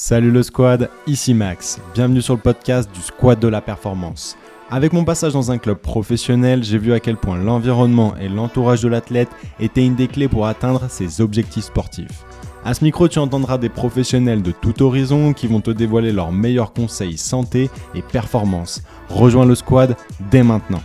Salut le squad, ici Max. Bienvenue sur le podcast du Squad de la Performance. Avec mon passage dans un club professionnel, j'ai vu à quel point l'environnement et l'entourage de l'athlète étaient une des clés pour atteindre ses objectifs sportifs. À ce micro, tu entendras des professionnels de tout horizon qui vont te dévoiler leurs meilleurs conseils santé et performance. Rejoins le squad dès maintenant.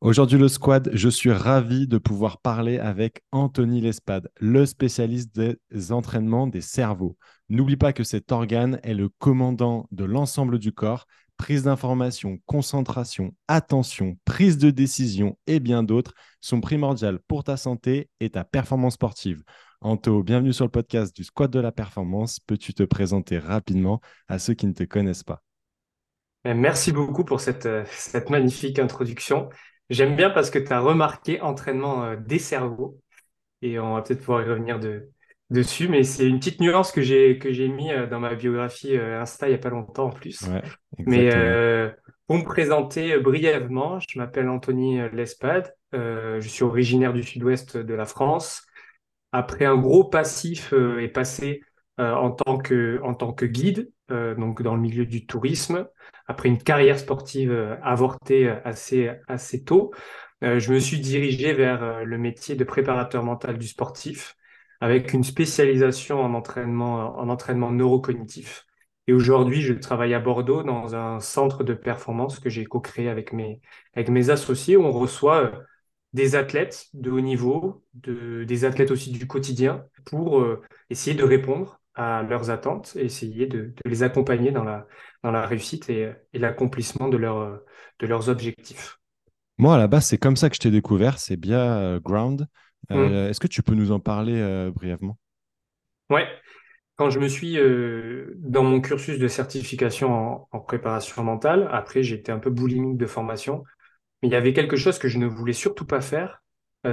Aujourd'hui, le squad, je suis ravi de pouvoir parler avec Anthony Lespade, le spécialiste des entraînements des cerveaux. N'oublie pas que cet organe est le commandant de l'ensemble du corps. Prise d'information, concentration, attention, prise de décision et bien d'autres sont primordiales pour ta santé et ta performance sportive. Anto, bienvenue sur le podcast du Squad de la Performance. Peux-tu te présenter rapidement à ceux qui ne te connaissent pas? Merci beaucoup pour cette, euh, cette magnifique introduction. J'aime bien parce que tu as remarqué entraînement euh, des cerveaux et on va peut-être pouvoir y revenir de, dessus, mais c'est une petite nuance que j'ai que j'ai mis euh, dans ma biographie euh, Insta il n'y a pas longtemps en plus. mais pour me présenter brièvement, je m'appelle Anthony Lespade, je suis originaire du sud-ouest de la France. Après un gros passif et passé en tant que en tant que guide, donc dans le milieu du tourisme, après une carrière sportive euh, avortée euh, assez, assez tôt, euh, je me suis dirigé vers le métier de préparateur mental du sportif avec une spécialisation en entraînement, en entraînement neurocognitif. Et aujourd'hui, je travaille à Bordeaux dans un centre de performance que j'ai co-créé avec mes, associés on reçoit des athlètes de haut niveau, de, des athlètes aussi du quotidien pour essayer de répondre à leurs attentes et essayer de, les accompagner dans la, réussite et, l'accomplissement de leurs objectifs. Moi, à la base, c'est comme ça que je t'ai découvert, c'est bien euh, Ground. Euh, mmh. Est-ce que tu peux nous en parler euh, brièvement? Ouais. Quand je me suis dans mon cursus de certification en, préparation mentale, après j'étais un peu boulimique de formation, mais il y avait quelque chose que je ne voulais surtout pas faire,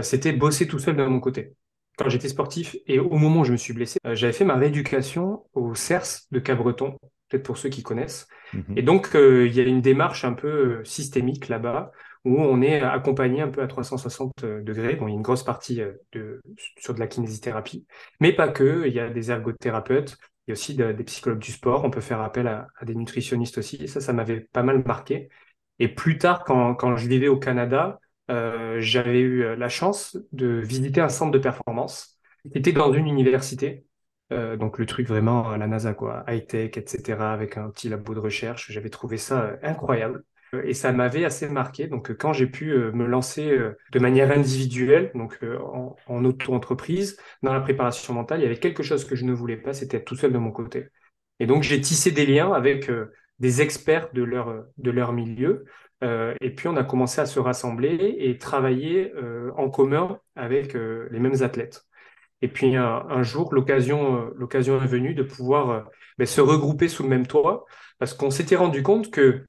c'était bosser tout seul de mon côté quand j'étais sportif et au moment où je me suis blessé, euh, j'avais fait ma rééducation au CERS de Cabreton, peut-être pour ceux qui connaissent. Mhm. Et donc, euh, il y a une démarche un peu euh, systémique là-bas où on est accompagné un peu à 360 degrés. Bon, il y a une grosse partie de, sur de la kinésithérapie, mais pas que. Il y a des ergothérapeutes, il y a aussi des psychologues du sport. On peut faire appel à, des nutritionnistes aussi. Ça, ça m'avait pas mal marqué. Et plus tard, quand, quand je vivais au Canada, euh, j'avais eu euh, la chance de visiter un centre de performance qui était dans une université. Euh, donc le truc vraiment à la NASA, high-tech, etc., avec un petit labo de recherche. J'avais trouvé ça incroyable. Et ça m'avait assez marqué. Donc, quand j'ai pu me lancer de manière individuelle, donc en, en auto-entreprise, dans la préparation mentale, il y avait quelque chose que je ne voulais pas, c'était être tout seul de mon côté. Et donc, j'ai tissé des liens avec des experts de leur, de leur milieu euh, et puis on a commencé à se rassembler et travailler euh, en commun avec euh, les mêmes athlètes. Et puis un, jour, l'occasion, l'occasion est venue de pouvoir ben, se regrouper sous le même toit, parce qu'on s'était rendu compte que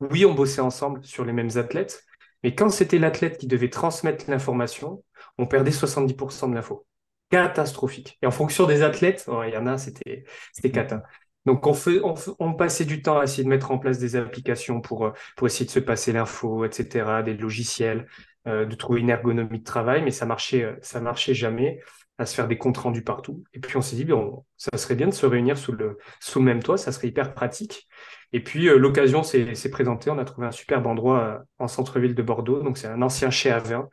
oui, on bossait ensemble sur les mêmes athlètes, mais quand c'était l'athlète qui devait transmettre l'information, on perdait 70% de l'info. Catastrophique. Et en fonction des athlètes, oh, il y en a, c'était, c'était cata. Donc, on, fait, on, passait du temps à essayer de mettre en place des applications pour, euh, pour essayer de se passer l'info, etc., des logiciels, euh, de trouver une ergonomie de travail, mais ça marchait, euh, ça marchait jamais à se faire des comptes rendus partout. Et puis, on s'est dit, bon, ça serait bien de se réunir sous le, sous le même toit, ça serait hyper pratique. Et puis, l'occasion s'est présentée. On a trouvé un superbe endroit en centre-ville de Bordeaux. Donc, c'est un ancien chai à vin,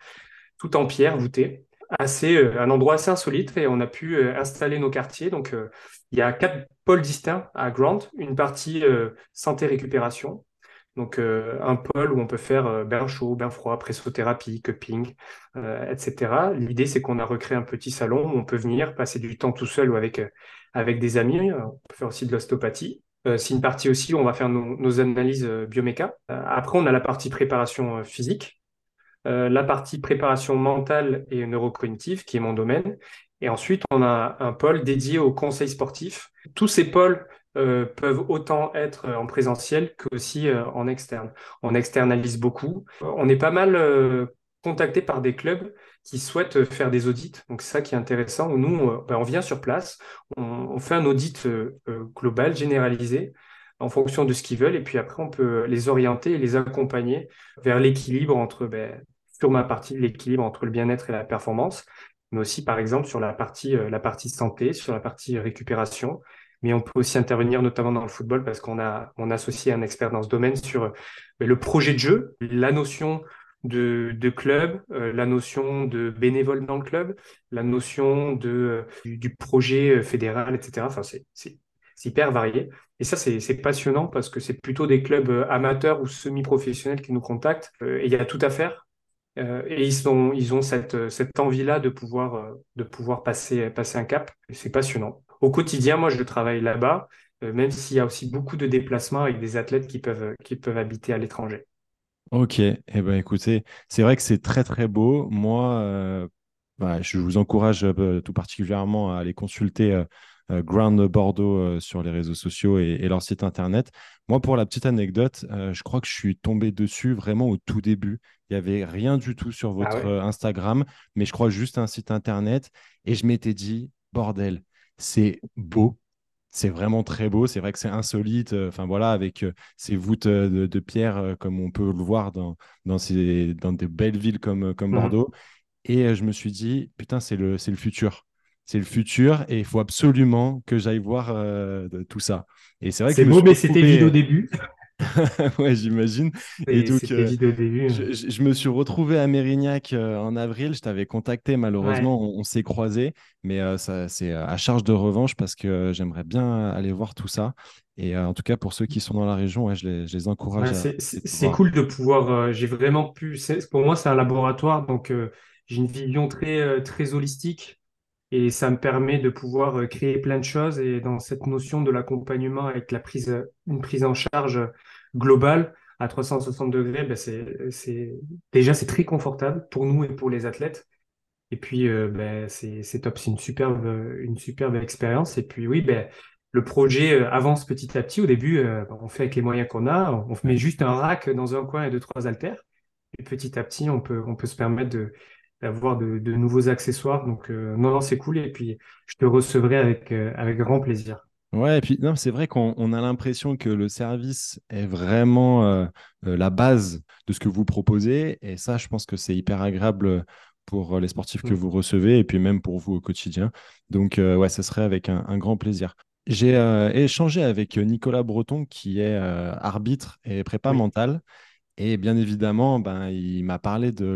tout en pierre, voûté assez, euh, un endroit assez insolite et on a pu euh, installer nos quartiers. Donc, euh, il y a quatre pôles distincts à Grant. Une partie santé-récupération. Donc, un pôle où on peut faire bain chaud, bain froid, pressothérapie, cupping, etc. L'idée, c'est qu'on a recréé un petit salon où on peut venir passer du temps tout seul ou avec, avec des amis. On peut faire aussi de l'ostéopathie. C'est une partie aussi où on va faire nos, analyses bioméca. après, on a la partie préparation physique euh, la partie préparation mentale et neurocognitive, qui est mon domaine. Et ensuite, on a un pôle dédié au conseil sportif. Tous ces pôles euh, peuvent autant être en présentiel qu'aussi euh, en externe. On externalise beaucoup. On est pas mal contacté par des clubs qui souhaitent faire des audits. Donc ça qui est intéressant. Nous, ben, on vient sur place, on, fait un audit global, généralisé, en fonction de ce qu'ils veulent, et puis après on peut les orienter et les accompagner vers l'équilibre entre ben, sur ma partie, l'équilibre entre le bien-être et la performance, mais aussi par exemple sur la partie, euh, la partie santé, sur la partie récupération, mais on peut aussi intervenir notamment dans le football parce qu'on a on associe un expert dans ce domaine sur euh, le projet de jeu, la notion de, de club, euh, la notion de bénévole dans le club, la notion de, du, du projet fédéral, etc. Enfin, c'est hyper varié. Et ça, c'est passionnant parce que c'est plutôt des clubs amateurs ou semi-professionnels qui nous contactent. et il y a tout à faire. Euh, et ils, sont, ils ont cette, cette envie-là de pouvoir, euh, de pouvoir passer, passer un cap. C'est passionnant. Au quotidien, moi, je travaille là-bas, euh, même s'il y a aussi beaucoup de déplacements avec des athlètes qui peuvent, qui peuvent habiter à l'étranger. Ok, eh ben, écoutez, c'est vrai que c'est très très beau. Moi, bah, je vous encourage tout particulièrement à aller consulter euh, Ground Bordeaux euh, sur les réseaux sociaux et, leur site internet. Moi, pour la petite anecdote, euh, je crois que je suis tombé dessus vraiment au tout début. Il n'y avait rien du tout sur ah votre Instagram, mais je crois juste un site internet. Et je m'étais dit, bordel, c'est beau, c'est vraiment très beau. C'est vrai que c'est insolite. Enfin voilà, avec ces voûtes de, pierre, comme on peut le voir dans, dans, ces, dans des belles villes comme, comme mmh. Bordeaux. Et je me suis dit, putain, c'est le, le futur c'est le futur et il faut absolument que j'aille voir euh, tout ça. Et c'est vrai que beau, mais c'était vide au début. ouais, j'imagine. Et, donc, euh, au début. Je, me suis retrouvé à Mérignac euh, en avril. Je t'avais contacté, malheureusement, on, s'est croisés, mais ça, c'est à charge de revanche parce que j'aimerais bien aller voir tout ça. Et en tout cas, pour ceux qui sont dans la région, je, les, je, les, encourage. c'est cool de pouvoir. j'ai vraiment pu. Pour moi, c'est un laboratoire, donc j'ai une vision très, très holistique et ça me permet de pouvoir euh, créer plein de choses. Et dans cette notion de l'accompagnement avec la prise, une prise en charge globale à 360 degrés, ben c'est, déjà c'est très confortable pour nous et pour les athlètes. Et puis euh, ben, c'est, top, c'est une superbe, une superbe expérience. Et puis oui, ben, le projet euh, avance petit à petit. Au début, on fait avec les moyens qu'on a, on met juste un rack dans un coin et deux, trois haltères. Et petit à petit, on peut, on peut se permettre de, d'avoir de, nouveaux accessoires. Donc, euh, non, non, c'est cool. Et puis, je te recevrai avec, euh, avec grand plaisir. Ouais, et puis non, c'est vrai qu'on a l'impression que le service est vraiment euh, la base de ce que vous proposez. Et ça, je pense que c'est hyper agréable pour les sportifs que mm. vous recevez et puis même pour vous au quotidien. Donc, ouais, ce serait avec un, grand plaisir. J'ai échangé avec Nicolas Breton, qui est arbitre et prépa mental. Et bien évidemment, ben, il m'a parlé de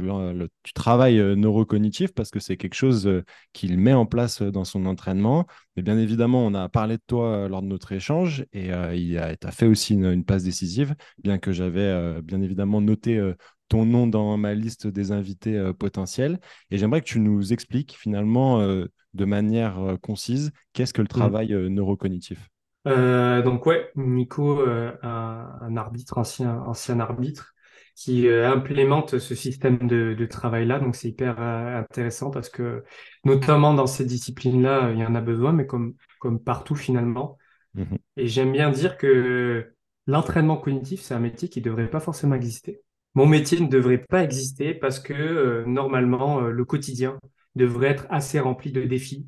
du travail euh, neurocognitif parce que c'est quelque chose euh, qu'il met en place euh, dans son entraînement. Mais bien évidemment, on a parlé de toi lors de notre échange et il a, fait aussi une, passe décisive, bien que j'avais bien évidemment noté ton nom dans ma liste des invités potentiels. Et j'aimerais que tu nous expliques finalement de manière concise qu'est-ce que le mmh. travail neurocognitif? Euh, donc ouais, Nico, euh, un, arbitre, ancien, ancien arbitre, qui euh, implémente ce système de, travail-là. Donc c'est hyper intéressant parce que notamment dans ces disciplines-là, il y en a besoin, mais comme, comme partout finalement. Mhm. Et j'aime bien dire que l'entraînement cognitif, c'est un métier qui ne devrait pas forcément exister. Mon métier ne devrait pas exister parce que normalement, le quotidien devrait être assez rempli de défis,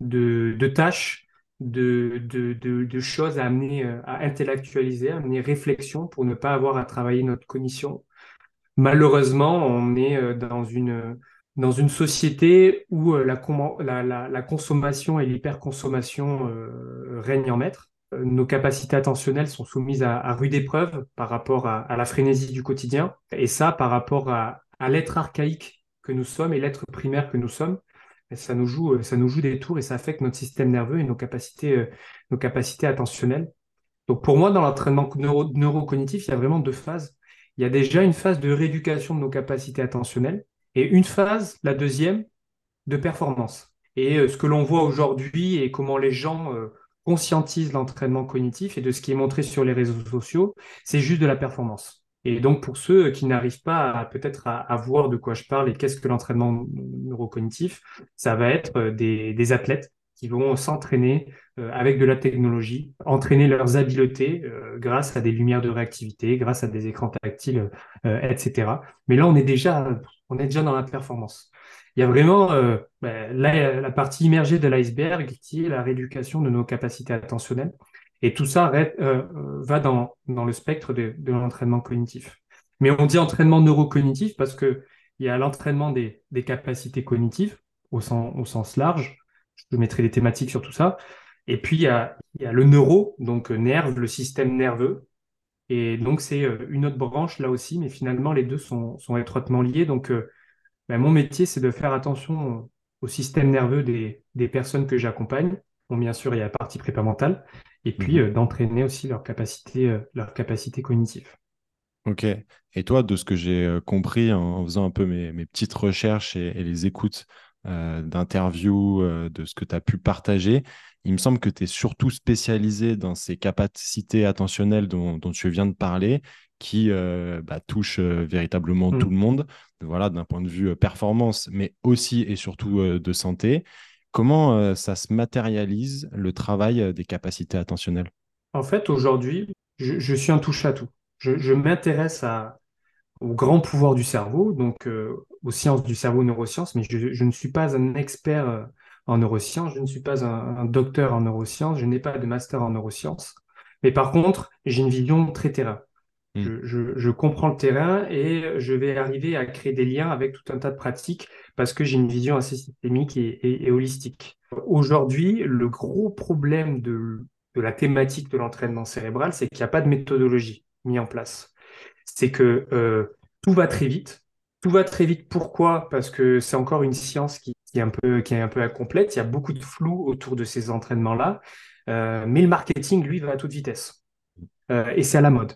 de, de tâches de, choses à amener, euh, à intellectualiser, à amener réflexion pour ne pas avoir à travailler notre cognition. Malheureusement, on est euh, dans une, dans une société où euh, la, consommation et l'hyperconsommation règnent en maître. Nos capacités attentionnelles sont soumises à, rude épreuve par rapport à, la frénésie du quotidien, et ça par rapport à l'être archaïque que nous sommes et l'être primaire que nous sommes ça nous joue, euh, ça nous joue des tours et ça affecte notre système nerveux et nos capacités, euh, nos capacités attentionnelles. Donc pour moi, dans l'entraînement neurocognitif, il y a vraiment deux phases. Il y a déjà une phase de rééducation de nos capacités attentionnelles et une phase, la deuxième, de performance. Et euh, ce que l'on voit aujourd'hui et comment les gens conscientisent l'entraînement cognitif et de ce qui est montré sur les réseaux sociaux, c'est juste de la performance. Et donc, pour ceux qui n'arrivent pas peut-être à, voir de quoi je parle et qu'est-ce que l'entraînement neurocognitif, ça va être euh, des, athlètes qui vont s'entraîner euh, avec de la technologie, entraîner leurs habiletés euh, grâce à des lumières de réactivité, grâce à des écrans tactiles, etc. Mais là, on est déjà, on est déjà dans la performance. Il y a vraiment ben, la partie immergée de l'iceberg qui est la rééducation de nos capacités attentionnelles. Et tout ça euh, euh, va dans, dans le spectre de, l'entraînement cognitif. Mais on dit entraînement neurocognitif parce que il y a l'entraînement des, des, capacités cognitives au sens, au sens large. Je mettrai des thématiques sur tout ça. Et puis, il y a, il y a le neuro, donc nerve, le système nerveux. Et donc, c'est une autre branche là aussi, mais finalement, les deux sont, sont étroitement liés. Donc, ben, mon métier, c'est de faire attention au système nerveux des, des personnes que j'accompagne. Bon, bien sûr, il y a la partie prépa mentale, et puis mhm. d'entraîner aussi leur capacité, leur capacité cognitive. Ok. Et toi, de ce que j'ai compris en, faisant un peu mes, mes petites recherches et, les écoutes d'interviews, de ce que tu as pu partager, il me semble que tu es surtout spécialisé dans ces capacités attentionnelles dont, dont tu viens de parler, qui bah, touchent véritablement tout mmh. le monde, voilà, d'un point de vue performance, mais aussi et surtout de santé. Comment ça se matérialise le travail des capacités attentionnelles? En fait, aujourd'hui, je, suis un touche à tout. Je, m'intéresse au grand pouvoir du cerveau, donc aux sciences du cerveau, neurosciences, mais je, ne suis pas un expert en neurosciences, je ne suis pas un, docteur en neurosciences, je n'ai pas de master en neurosciences. Mais par contre, j'ai une vision très terrain. Hmm. Je, comprends le terrain et je vais arriver à créer des liens avec tout un tas de pratiques parce que j'ai une vision assez systémique et, holistique. Aujourd'hui, le gros problème de, la thématique de l'entraînement cérébral, c'est qu'il n'y a pas de méthodologie mise en place. C'est que euh, tout va très vite. Tout va très vite. Pourquoi? Parce que c'est encore une science qui, est un peu, qui est un peu incomplète. Il y a beaucoup de flou autour de ces entraînements-là. Euh, mais le marketing, lui, va à toute vitesse. Euh, et c'est à la mode.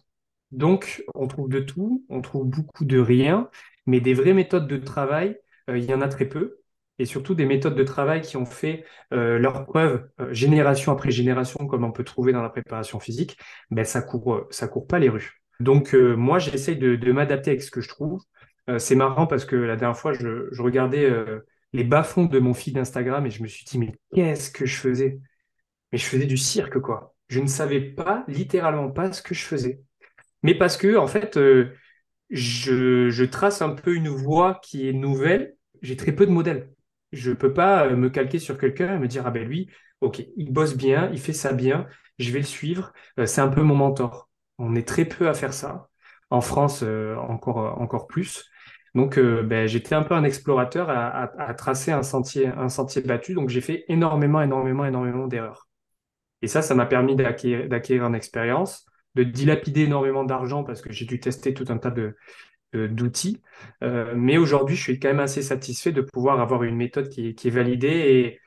Donc, on trouve de tout, on trouve beaucoup de rien, mais des vraies méthodes de travail, euh, il y en a très peu. Et surtout des méthodes de travail qui ont fait euh, leur preuve euh, génération après génération, comme on peut trouver dans la préparation physique, ben ça court, ça court pas les rues. Donc moi, j'essaye de, m'adapter avec ce que je trouve. c'est marrant parce que la dernière fois, je, regardais les bas-fonds de mon feed d'Instagram et je me suis dit, mais qu'est-ce que je faisais? Mais je faisais du cirque, quoi. Je ne savais pas, littéralement pas, ce que je faisais mais parce que, en fait, euh, je, trace un peu une voie qui est nouvelle. J'ai très peu de modèles. Je ne peux pas euh, me calquer sur quelqu'un et me dire, ah ben lui, ok, il bosse bien, il fait ça bien, je vais le suivre, euh, c'est un peu mon mentor. On est très peu à faire ça. En France, encore, encore plus. Donc, ben, j'étais un peu un explorateur à, tracer un sentier, un sentier battu. Donc, j'ai fait énormément, énormément, énormément d'erreurs. Et ça, ça m'a permis d'acquérir une expérience de dilapider énormément d'argent parce que j'ai dû tester tout un tas de, d'outils. Euh, mais aujourd'hui, je suis quand même assez satisfait de pouvoir avoir une méthode qui, est validée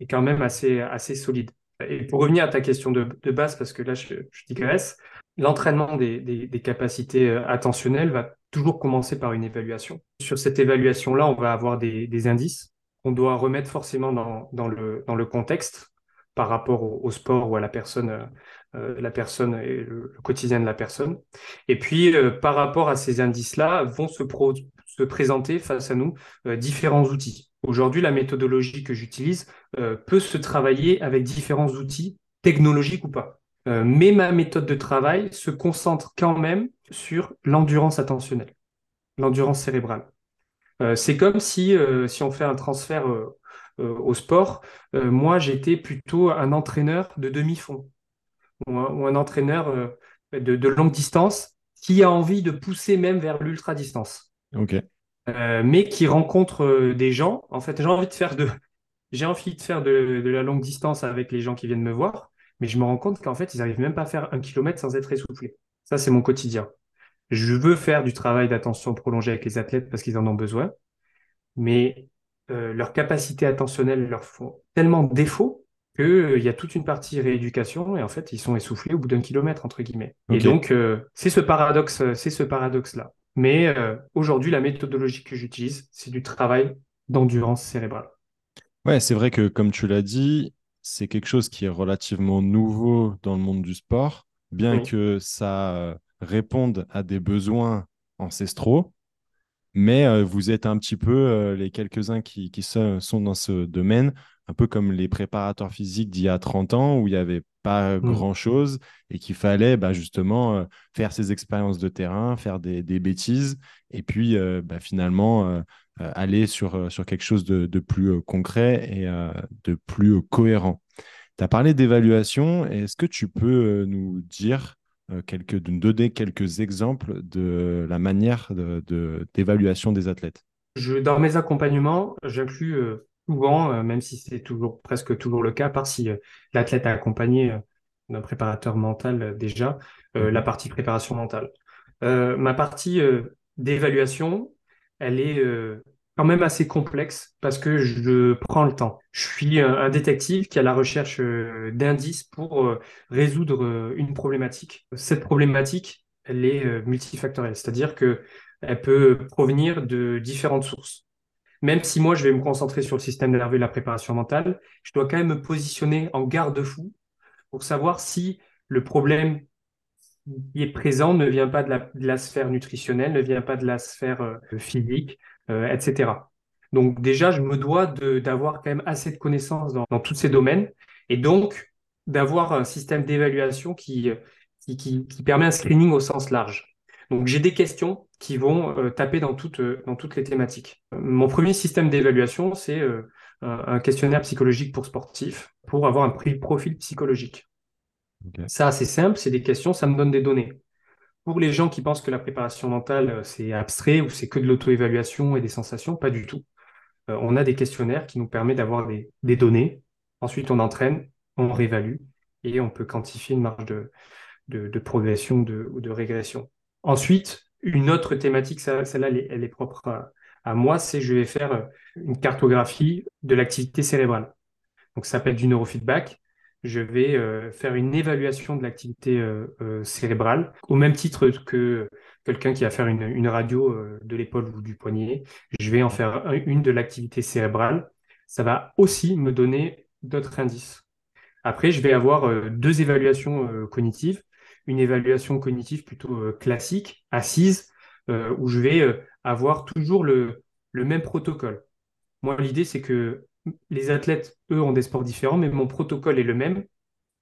et, quand même assez, assez solide. Et pour revenir à ta question de, base, parce que là, je, je digresse, l'entraînement des, capacités euh, attentionnelles va toujours commencer par une évaluation. Sur cette évaluation-là, on va avoir des, indices qu'on doit remettre forcément dans, le, dans le contexte par rapport au, sport ou à la personne, euh, la personne et le, quotidien de la personne. Et puis, euh, par rapport à ces indices-là, vont se, se, présenter face à nous différents outils. Aujourd'hui, la méthodologie que j'utilise peut se travailler avec différents outils, technologiques ou pas. mais ma méthode de travail se concentre quand même sur l'endurance attentionnelle, l'endurance cérébrale. c'est comme si, si on fait un transfert euh, au sport, euh, moi j'étais plutôt un entraîneur de demi-fond ou, un entraîneur euh, de, longue distance qui a envie de pousser même vers l'ultra-distance. mais qui rencontre des gens. En fait, j'ai envie de faire de, j'ai envie de faire de, la longue distance avec les gens qui viennent me voir, mais je me rends compte qu'en fait, ils n'arrivent même pas à faire un kilomètre sans être essoufflés. Ça, c'est mon quotidien. Je veux faire du travail d'attention prolongée avec les athlètes parce qu'ils en ont besoin, mais euh, leurs capacités attentionnelles leur font tellement défaut qu'il euh, y a toute une partie rééducation et en fait ils sont essoufflés au bout d'un kilomètre entre guillemets. Et donc euh, c'est ce paradoxe, c'est ce paradoxe là. Mais aujourd'hui la méthodologie que j'utilise c'est du travail d'endurance cérébrale. Ouais, c'est vrai que comme tu l'as dit, c'est quelque chose qui est relativement nouveau dans le monde du sport, bien que ça réponde à des besoins ancestraux mais euh, vous êtes un petit peu euh, les quelques-uns qui, sont dans ce domaine, un peu comme les préparateurs physiques d'il y a 30 ans, où il n'y avait pas mmh. grand-chose et qu'il fallait bah, justement euh, faire ses expériences de terrain, faire des, bêtises, et puis bah, finalement aller sur, sur quelque chose de, de plus concret et de plus cohérent. Tu as parlé d'évaluation, est-ce que tu peux nous dire quelques, de donner quelques exemples de la manière d'évaluation de, des athlètes je, Dans mes accompagnements, j'inclus euh, souvent, même si c'est toujours presque toujours le cas, par si l'athlète a accompagné d'un préparateur mental déjà, la mhm. partie préparation mentale. ma partie d'évaluation, elle est quand même assez complexe parce que je prends le temps. Je suis un, détective qui a la recherche euh, d'indices pour euh, résoudre euh, une problématique. Cette problématique, elle est multifactorielle, c'est-à-dire que elle peut provenir de différentes sources. Même si moi, je vais me concentrer sur le système nerveux et la préparation mentale, je dois quand même me positionner en garde-fou pour savoir si le problème qui est présent ne vient pas de la, sphère nutritionnelle, ne vient pas de la sphère physique, euh, etc. Donc déjà, je me dois d'avoir quand même assez de connaissances dans, tous ces domaines et donc d'avoir un système d'évaluation qui, qui, permet un screening au sens large. Donc j'ai des questions qui vont euh, taper dans toutes, dans toutes les thématiques. Mon premier système d'évaluation, c'est euh, un questionnaire psychologique pour sportifs pour avoir un profil psychologique. Ça, c'est simple, c'est des questions, ça me donne des données. Pour les gens qui pensent que la préparation mentale, euh, c'est abstrait ou c'est que de l'auto-évaluation et des sensations, pas du tout. Euh, on a des questionnaires qui nous permettent d'avoir des, données. Ensuite, on entraîne, on réévalue et on peut quantifier une marge de, progression ou de régression. Ensuite, une autre thématique, celle-là, elle, est propre à, à moi, c'est je vais faire euh, une cartographie de l'activité cérébrale. Donc, ça s'appelle du neurofeedback je vais euh, faire une évaluation de l'activité euh, euh, cérébrale, au même titre que quelqu'un qui va faire une, radio de l'épaule ou du poignet. Je vais en faire une de l'activité cérébrale. Ça va aussi me donner d'autres indices. Après, je vais avoir deux évaluations cognitives. Une évaluation cognitive plutôt classique, assise, où je vais avoir toujours le, le même protocole. Moi, l'idée, c'est que les athlètes, eux, ont des sports différents, mais mon protocole est le même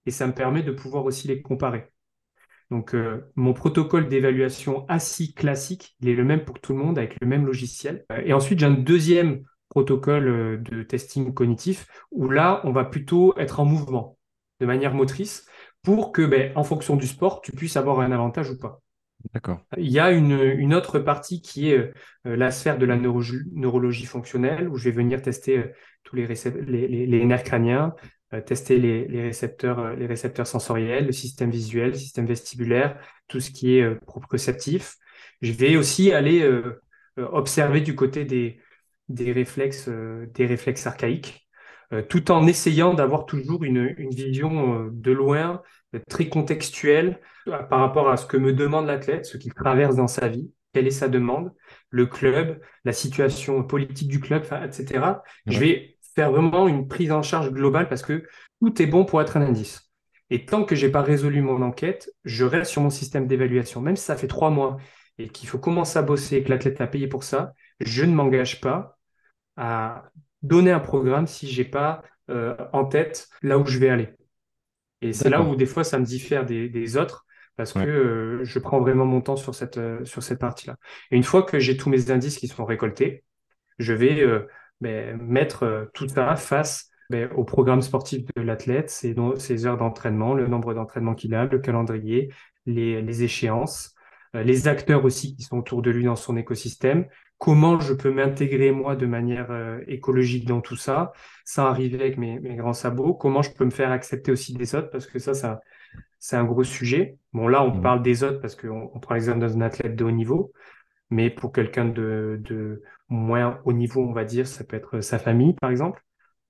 et ça me permet de pouvoir aussi les comparer. Donc, euh, mon protocole d'évaluation assis classique, il est le même pour tout le monde avec le même logiciel. Euh, et ensuite, j'ai un deuxième protocole euh, de testing cognitif où là, on va plutôt être en mouvement de manière motrice pour que, ben, en fonction du sport, tu puisses avoir un avantage ou pas. Il y a une, autre partie qui est euh, la sphère de la neurologie, fonctionnelle, où je vais venir tester euh, tous les, les, nerfs crâniens, euh, tester les, récepteurs, les récepteurs sensoriels, le système visuel, le système vestibulaire, tout ce qui est proprioceptif. Je vais aussi aller observer du côté des, réflexes, des réflexes archaïques, tout en essayant d'avoir toujours une, une vision de loin très contextuel euh, par rapport à ce que me demande l'athlète, ce qu'il traverse dans sa vie, quelle est sa demande, le club, la situation politique du club, etc. Je vais faire vraiment une prise en charge globale parce que tout est bon pour être un indice. Et tant que j'ai pas résolu mon enquête, je reste sur mon système d'évaluation. Même si ça fait trois mois et qu'il faut commencer à bosser et que l'athlète a payé pour ça, je ne m'engage pas à donner un programme si j'ai pas euh, en tête là où je vais aller. Et c'est là où des fois ça me diffère des, des autres parce que euh, je prends vraiment mon temps sur cette, euh, sur cette partie-là. Et une fois que j'ai tous mes indices qui sont récoltés, je vais ben, mettre tout ça face ben, au programme sportif de l'athlète, ses, ses heures d'entraînement, le nombre d'entraînements qu'il a, le calendrier, les, les échéances, les acteurs aussi qui sont autour de lui dans son écosystème, comment je peux m'intégrer moi de manière euh, écologique dans tout ça, sans arriver avec mes, grands sabots, comment je peux me faire accepter aussi des autres, parce que ça, ça c'est un gros sujet. Bon, là, on mmh. parle des autres parce qu'on on prend l'exemple d'un athlète de haut niveau, mais pour quelqu'un de, de, moins haut niveau, on va dire, ça peut être sa famille, par exemple.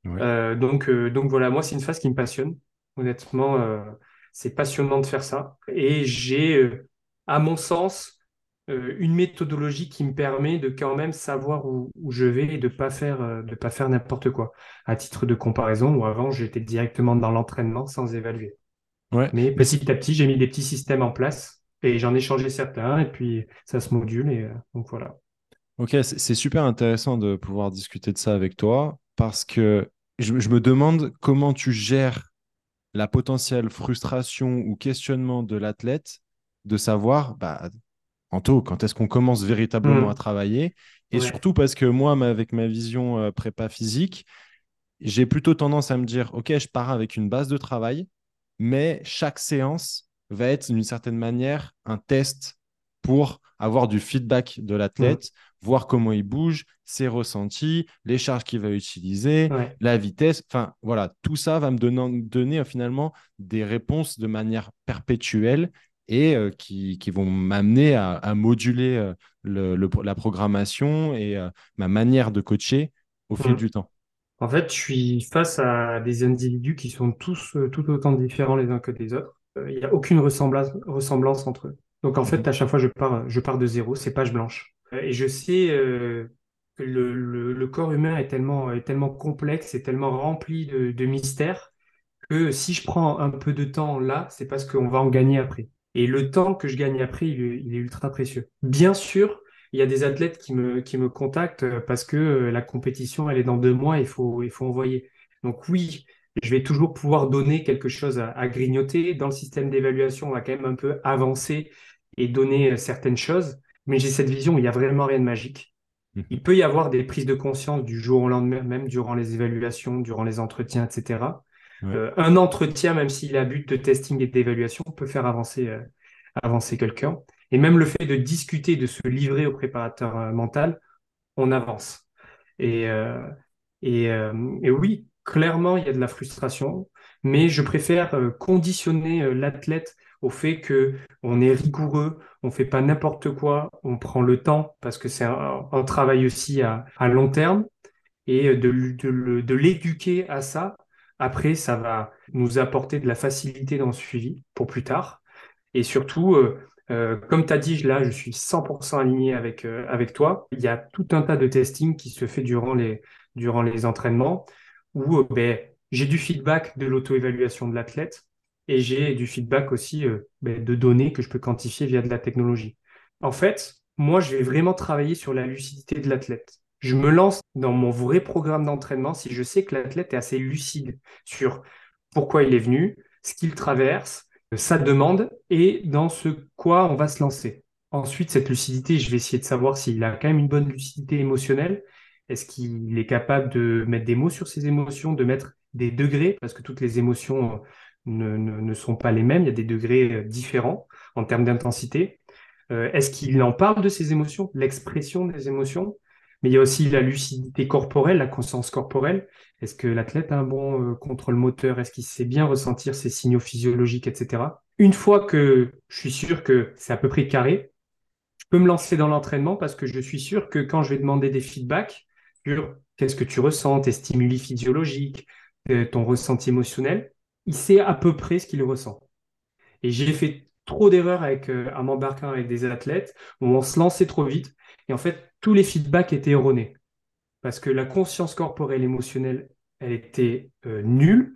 Euh, donc, euh, donc voilà, moi, c'est une phase qui me passionne. Honnêtement, c'est passionnant de faire ça. Et j'ai, à mon sens, euh, une méthodologie qui me permet de quand même savoir où, je vais et de pas faire euh, de pas faire n'importe quoi. À titre de comparaison, où avant j'étais directement dans l'entraînement sans évaluer. Ouais. Mais petit à petit, j'ai mis des petits systèmes en place et j'en ai changé certains et puis ça se module et euh, donc voilà. Ok, c'est super intéressant de pouvoir discuter de ça avec toi parce que je, je me demande comment tu gères la potentielle frustration ou questionnement de l'athlète de savoir bah, Anto, quand est-ce qu'on commence véritablement à mm. travailler? Et surtout parce que moi, avec ma vision euh, prépa physique, j'ai plutôt tendance à me dire, OK, je pars avec une base de travail, mais chaque séance va être d'une certaine manière un test pour avoir du feedback de l'athlète, mmh. voir comment il bouge, ses ressentis, les charges qu'il va utiliser, la vitesse. Enfin, voilà, tout ça va me donner, donner finalement des réponses de manière perpétuelle et euh, qui, vont m'amener à, moduler euh, le, la programmation et ma manière de coacher au fil mmh. du temps. En fait, je suis face à des individus qui sont tous tout autant différents les uns que les autres. Il n'y a aucune ressemblance, ressemblance entre eux. Donc en fait, mhm. à chaque fois, je pars, je pars de zéro, c'est page blanche. Et je sais euh, que le, corps humain est tellement, est tellement complexe et tellement rempli de, mystères que si je prends un peu de temps là, c'est parce qu'on va en gagner après. Et le temps que je gagne après, il, est ultra précieux. Bien sûr, il y a des athlètes qui me, qui me contactent parce que euh, la compétition, elle est dans deux mois, il faut, il faut envoyer. Donc oui, je vais toujours pouvoir donner quelque chose à, à grignoter. Dans le système d'évaluation, on va quand même un peu avancer et donner euh, certaines choses, mais j'ai cette vision il n'y a vraiment rien de magique. Mhm. Il peut y avoir des prises de conscience du jour au lendemain, même durant les évaluations, durant les entretiens, etc. Euh, un entretien, même s'il a but de testing et d'évaluation, peut faire avancer, euh, quelqu'un. Et même le fait de discuter, de se livrer au préparateur mental, on avance. Et, oui, clairement, il y a de la frustration, mais je préfère conditionner l'athlète au fait que on est rigoureux, on fait pas n'importe quoi, on prend le temps parce que c'est un, travail aussi à, long terme et de, l'éduquer à ça. Après, ça va nous apporter de la facilité dans le suivi pour plus tard. Et surtout, euh, euh, comme tu as dit, là, je suis 100% aligné avec, euh, avec toi. Il y a tout un tas de testing qui se fait durant les, entraînements où ben, j'ai du feedback de l'auto-évaluation de l'athlète et j'ai du feedback aussi ben, de données que je peux quantifier via de la technologie. En fait, moi, je vais vraiment travailler sur la lucidité de l'athlète. Je me lance dans mon vrai programme d'entraînement si je sais que l'athlète est assez lucide sur pourquoi il est venu, ce qu'il traverse, sa demande et dans ce quoi on va se lancer. Ensuite, cette lucidité, je vais essayer de savoir s'il a quand même une bonne lucidité émotionnelle. Est-ce qu'il est capable de mettre des mots sur ses émotions, de mettre des degrés, parce que toutes les émotions ne, ne, sont pas les mêmes, il y a des degrés euh, différents en termes d'intensité. Euh, est-ce qu'il en parle de ses émotions, l'expression des émotions? Mais il y a aussi la lucidité corporelle, la conscience corporelle. Est-ce que l'athlète a un bon euh, contrôle moteur? Est-ce qu'il sait bien ressentir ses signaux physiologiques, etc. Une fois que je suis sûr que c'est à peu près carré, je peux me lancer dans l'entraînement parce que je suis sûr que quand je vais demander des feedbacks sur qu'est-ce que tu ressens, tes stimuli physiologiques, ton ressenti émotionnel, il sait à peu près ce qu'il ressent. Et j'ai fait trop d'erreurs avec, euh, en m'embarquant avec des athlètes où on se lançait trop vite. Et en fait, tous les feedbacks étaient erronés. Parce que la conscience corporelle émotionnelle, elle était euh, nulle.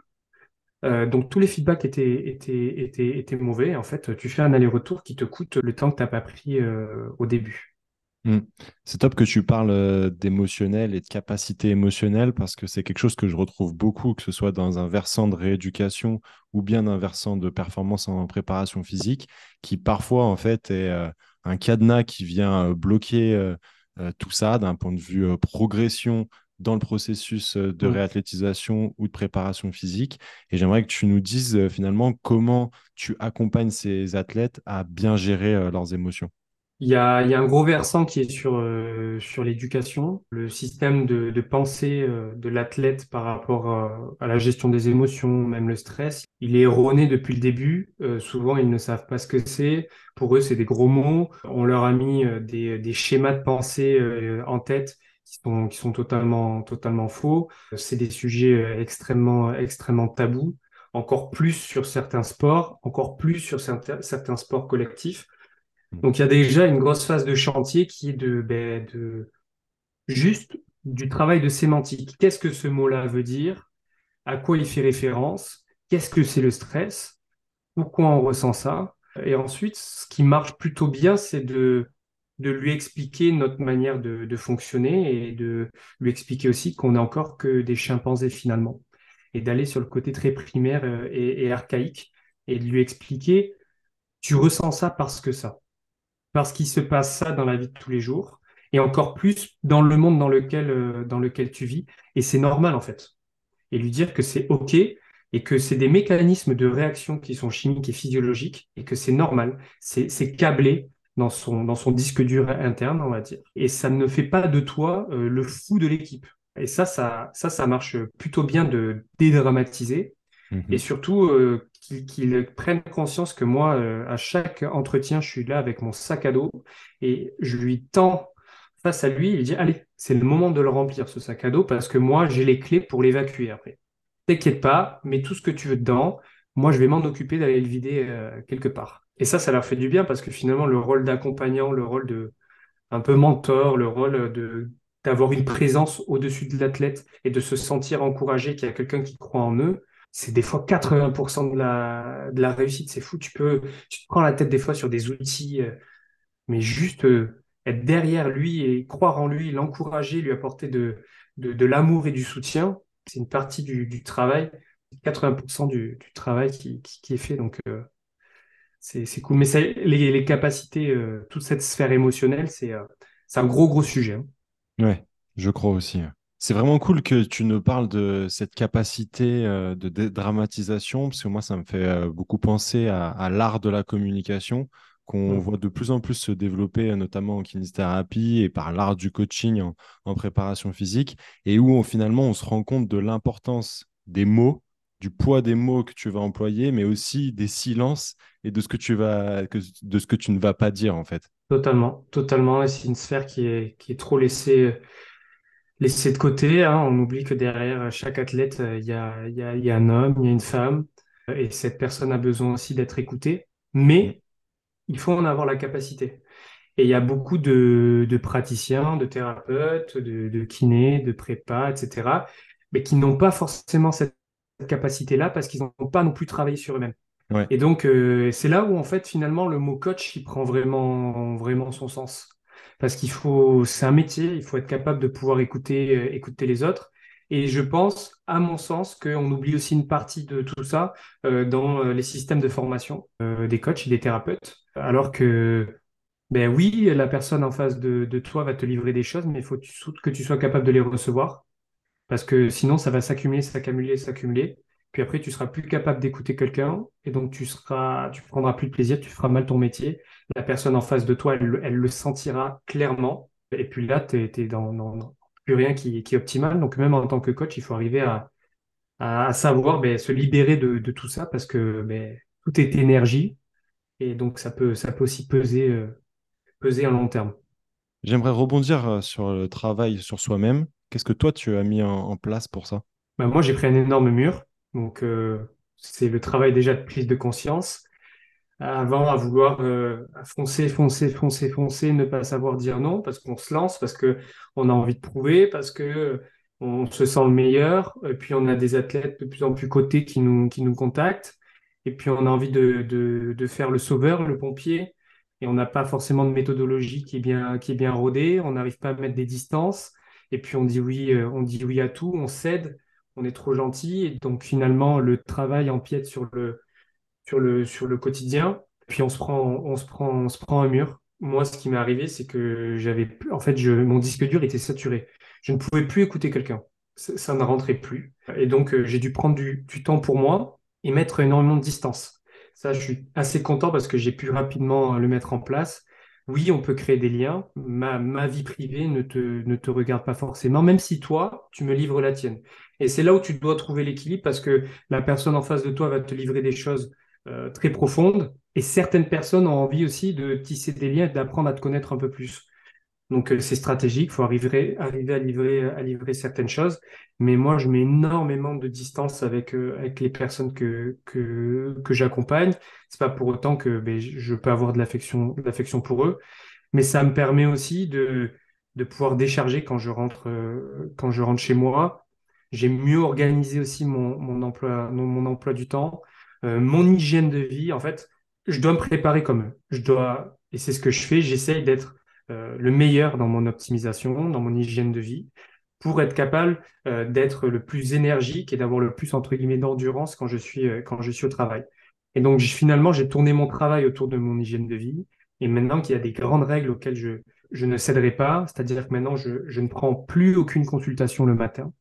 Euh, donc tous les feedbacks étaient, mauvais. En fait, tu fais un aller-retour qui te coûte le temps que tu n'as pas pris au début. Mm. C'est top que tu parles euh, d'émotionnel et de capacité émotionnelle parce que c'est quelque chose que je retrouve beaucoup, que ce soit dans un versant de rééducation ou bien un versant de performance en préparation physique, qui parfois en fait est euh, un cadenas qui vient euh, bloquer tout ça d'un point de vue progression dans le processus de mm. réathlétisation ou de préparation physique. Et j'aimerais que tu nous dises finalement comment tu accompagnes ces athlètes à bien gérer leurs émotions. Il y a, il y a un gros versant qui est sur, euh, sur l'éducation, le système de, de pensée euh, de l'athlète par rapport à, la gestion des émotions, même le stress. Il est erroné depuis le début. Euh, souvent, ils ne savent pas ce que c'est. Pour eux, c'est des gros mots. On leur a mis des, des schémas de pensée en tête qui sont, qui sont totalement, totalement faux. C'est des sujets extrêmement, extrêmement tabous. Encore plus sur certains sports, encore plus sur certains, sports collectifs. Donc il y a déjà une grosse phase de chantier qui est de, ben, juste du travail de sémantique. Qu'est-ce que ce mot-là veut dire? À quoi il fait référence? Qu'est-ce que c'est le stress? Pourquoi on ressent ça? Et ensuite, ce qui marche plutôt bien, c'est de, lui expliquer notre manière de, fonctionner et de lui expliquer aussi qu'on n'est encore que des chimpanzés finalement. Et d'aller sur le côté très primaire euh, et archaïque et de lui expliquer, tu ressens ça parce que ça parce qu'il se passe ça dans la vie de tous les jours, et encore plus dans le monde dans lequel, euh, dans lequel tu vis. Et c'est normal, en fait. Et lui dire que c'est OK et que c'est des mécanismes de réaction qui sont chimiques et physiologiques et que c'est normal, c'est câblé, dans son, dans son disque dur interne, on va dire. Et ça ne fait pas de toi euh, le fou de l'équipe. Et ça, ça, ça marche plutôt bien de dédramatiser. Mhm. Et surtout, euh, qu'ils prennent conscience que moi, euh, à chaque entretien, je suis là avec mon sac à dos et je lui tends face à lui. Il dit, allez, c'est le moment de le remplir, ce sac à dos, parce que moi, j'ai les clés pour l'évacuer après. T'inquiète pas, mets tout ce que tu veux dedans. Moi, je vais m'en occuper d'aller le vider quelque part. Et ça, ça leur fait du bien parce que finalement, le rôle d'accompagnant, le rôle de un peu mentor, le rôle d'avoir une présence au-dessus de l'athlète et de se sentir encouragé qu'il y a quelqu'un qui croit en eux, c'est des fois 80% de la, de la réussite. C'est fou. Tu peux, tu te prends la tête des fois sur des outils, euh, mais juste euh, être derrière lui et croire en lui, l'encourager, lui apporter de, l'amour et du soutien, c'est une partie du, du travail, 80% du, travail qui, est fait. Donc, euh, c'est cool. Mais les, les, capacités, toute cette sphère émotionnelle, c'est un gros, gros sujet. Hein. Ouais, je crois aussi. C'est vraiment cool que tu nous parles de cette capacité euh, de dramatisation, parce que moi, ça me fait beaucoup penser à, l'art de la communication qu'on voit de plus en plus se développer, notamment en kinésithérapie et par l'art du coaching en, en, préparation physique, et où on, finalement on se rend compte de l'importance des mots du poids des mots que tu vas employer, mais aussi des silences et de ce que tu vas, de ce que tu ne vas pas dire en fait. Totalement, totalement. c'est une sphère qui est, qui est trop laissée, laissée de côté. Hein. On oublie que derrière chaque athlète, euh, il y a, y, a, y a un homme, il y a une femme, euh, et cette personne a besoin aussi d'être écoutée. Mais il faut en avoir la capacité. Et il y a beaucoup de, de praticiens, de thérapeutes, de, de kinés, de prépa, etc., mais qui n'ont pas forcément cette capacité-là parce qu'ils n'ont pas non plus travaillé sur eux-mêmes. Et donc, euh, c'est là où, en fait, finalement, le mot coach, il prend vraiment, vraiment son sens. Parce qu'il faut, c'est un métier, il faut être capable de pouvoir écouter, euh, écouter les autres. Et je pense, à mon sens, qu'on oublie aussi une partie de tout ça euh, dans les systèmes de formation des coachs et des thérapeutes. Alors que, ben oui, la personne en face de toi va te livrer des choses, mais il faut que tu sois capable de les recevoir parce que sinon, ça va s'accumuler, s'accumuler, s'accumuler. Puis après, tu seras plus capable d'écouter quelqu'un et donc tu seras, tu prendras plus de plaisir, tu feras mal ton métier. La personne en face de toi, elle, le sentira clairement. Et puis là, tu n'es dans, plus rien qui, est optimal. Donc même en tant que coach, il faut arriver à, à, savoir ben, se libérer de, tout ça parce que ben, tout est énergie et donc ça peut, ça peut aussi peser, euh, peser à long terme. J'aimerais rebondir euh, sur le travail sur soi-même. Qu'est-ce que toi, tu as mis en, place pour ça? Bah, Moi, j'ai pris un énorme mur. Donc, euh, c'est le travail déjà de prise de conscience. Avant, à vouloir euh, foncer, foncer, foncer, foncer, ne pas savoir dire non, parce qu'on se lance, parce qu'on a envie de prouver, parce que on se sent le meilleur. Et puis, on a des athlètes de plus en plus cotés qui nous, contactent. Et puis, on a envie de, faire le sauveur, le pompier. Et on n'a pas forcément de méthodologie qui est bien, qui est bien rodée. On n'arrive pas à mettre des distances et puis on dit oui, euh, on dit oui à tout, on cède, on est trop gentil, et donc finalement le travail empiète sur le, sur le, sur le quotidien, puis on se prend, on se prend, on se prend un mur. Moi, ce qui m'est arrivé, c'est que j'avais, en fait, mon disque dur était saturé. Je ne pouvais plus écouter quelqu'un. Ça, ne rentrait plus. Et donc, euh, j'ai dû prendre du, du temps pour moi et mettre énormément de distance. Ça, je suis assez content parce que j'ai pu rapidement le mettre en place oui, on peut créer des liens. Ma, ma vie privée ne te, ne te regarde pas forcément, même si toi, tu me livres la tienne. Et c'est là où tu dois trouver l'équilibre parce que la personne en face de toi va te livrer des choses euh, très profondes et certaines personnes ont envie aussi de tisser des liens et d'apprendre à te connaître un peu plus. Donc euh, c'est stratégique, il faut arriver, à, livrer, certaines choses. Mais moi, je mets énormément de distance avec, euh, les personnes que, que, que j'accompagne. C'est pas pour autant que ben, je peux avoir de l'affection, pour eux, mais ça me permet aussi de, pouvoir décharger quand je rentre, euh, quand je rentre chez moi. J'ai mieux organisé aussi mon, emploi, du temps, mon hygiène de vie. En fait, je dois me préparer comme eux. Je dois, et c'est ce que je fais, j'essaye d'être le meilleur dans mon optimisation, dans mon hygiène de vie, pour être capable euh, d'être le plus énergique et d'avoir le plus entre guillemets d'endurance quand je suis euh, quand je suis au travail. Et donc finalement, j'ai tourné mon travail autour de mon hygiène de vie. Et maintenant qu'il y a des grandes règles auxquelles je, ne céderai pas, c'est-à-dire que maintenant je, ne prends plus aucune consultation le matin,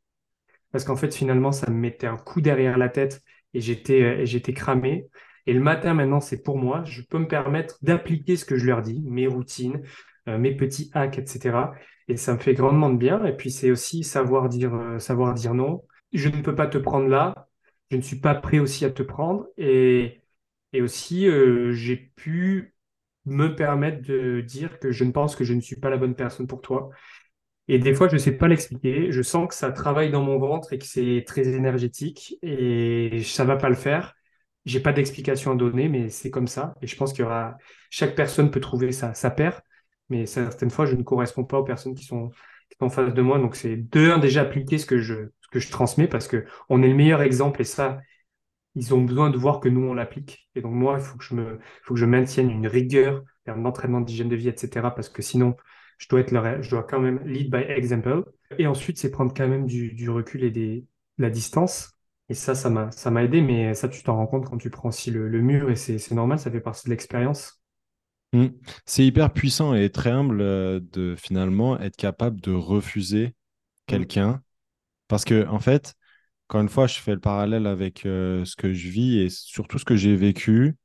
parce qu'en fait finalement ça me mettait un coup derrière la tête et j'étais cramé. Et le matin, maintenant, c'est pour moi. Je peux me permettre d'appliquer ce que je leur dis, mes routines, euh, mes petits hacks, etc. Et ça me fait grandement de bien. Et puis, c'est aussi savoir dire, euh, savoir dire non. Je ne peux pas te prendre là. Je ne suis pas prêt aussi à te prendre. Et, et aussi, euh, j'ai pu me permettre de dire que je ne pense que je ne suis pas la bonne personne pour toi. Et des fois, je ne sais pas l'expliquer. Je sens que ça travaille dans mon ventre et que c'est très énergétique et ça va pas le faire. J'ai pas d'explication à donner, mais c'est comme ça. Et je pense qu'il y aura, chaque personne peut trouver sa, sa paire, mais certaines fois, je ne corresponds pas aux personnes qui sont, en face de moi. Donc, c'est de un, déjà appliquer ce que je, que je transmets parce que on est le meilleur exemple et ça, ils ont besoin de voir que nous, on l'applique. Et donc, moi, il faut que je faut que je maintienne une rigueur, un entraînement d'hygiène de vie, etc. Parce que sinon, je dois être je dois quand même lead by example. Et ensuite, c'est prendre quand même du, du recul et des, de la distance. Et ça, ça m'a, aidé, mais ça, tu t'en rends compte quand tu prends aussi le, le mur et c'est normal, ça fait partie de l'expérience. Mm. C'est hyper puissant et très humble euh, de finalement être capable de refuser Mm. quelqu'un parce que, en fait, encore une fois, je fais le parallèle avec euh, ce que je vis et surtout ce que j'ai vécu,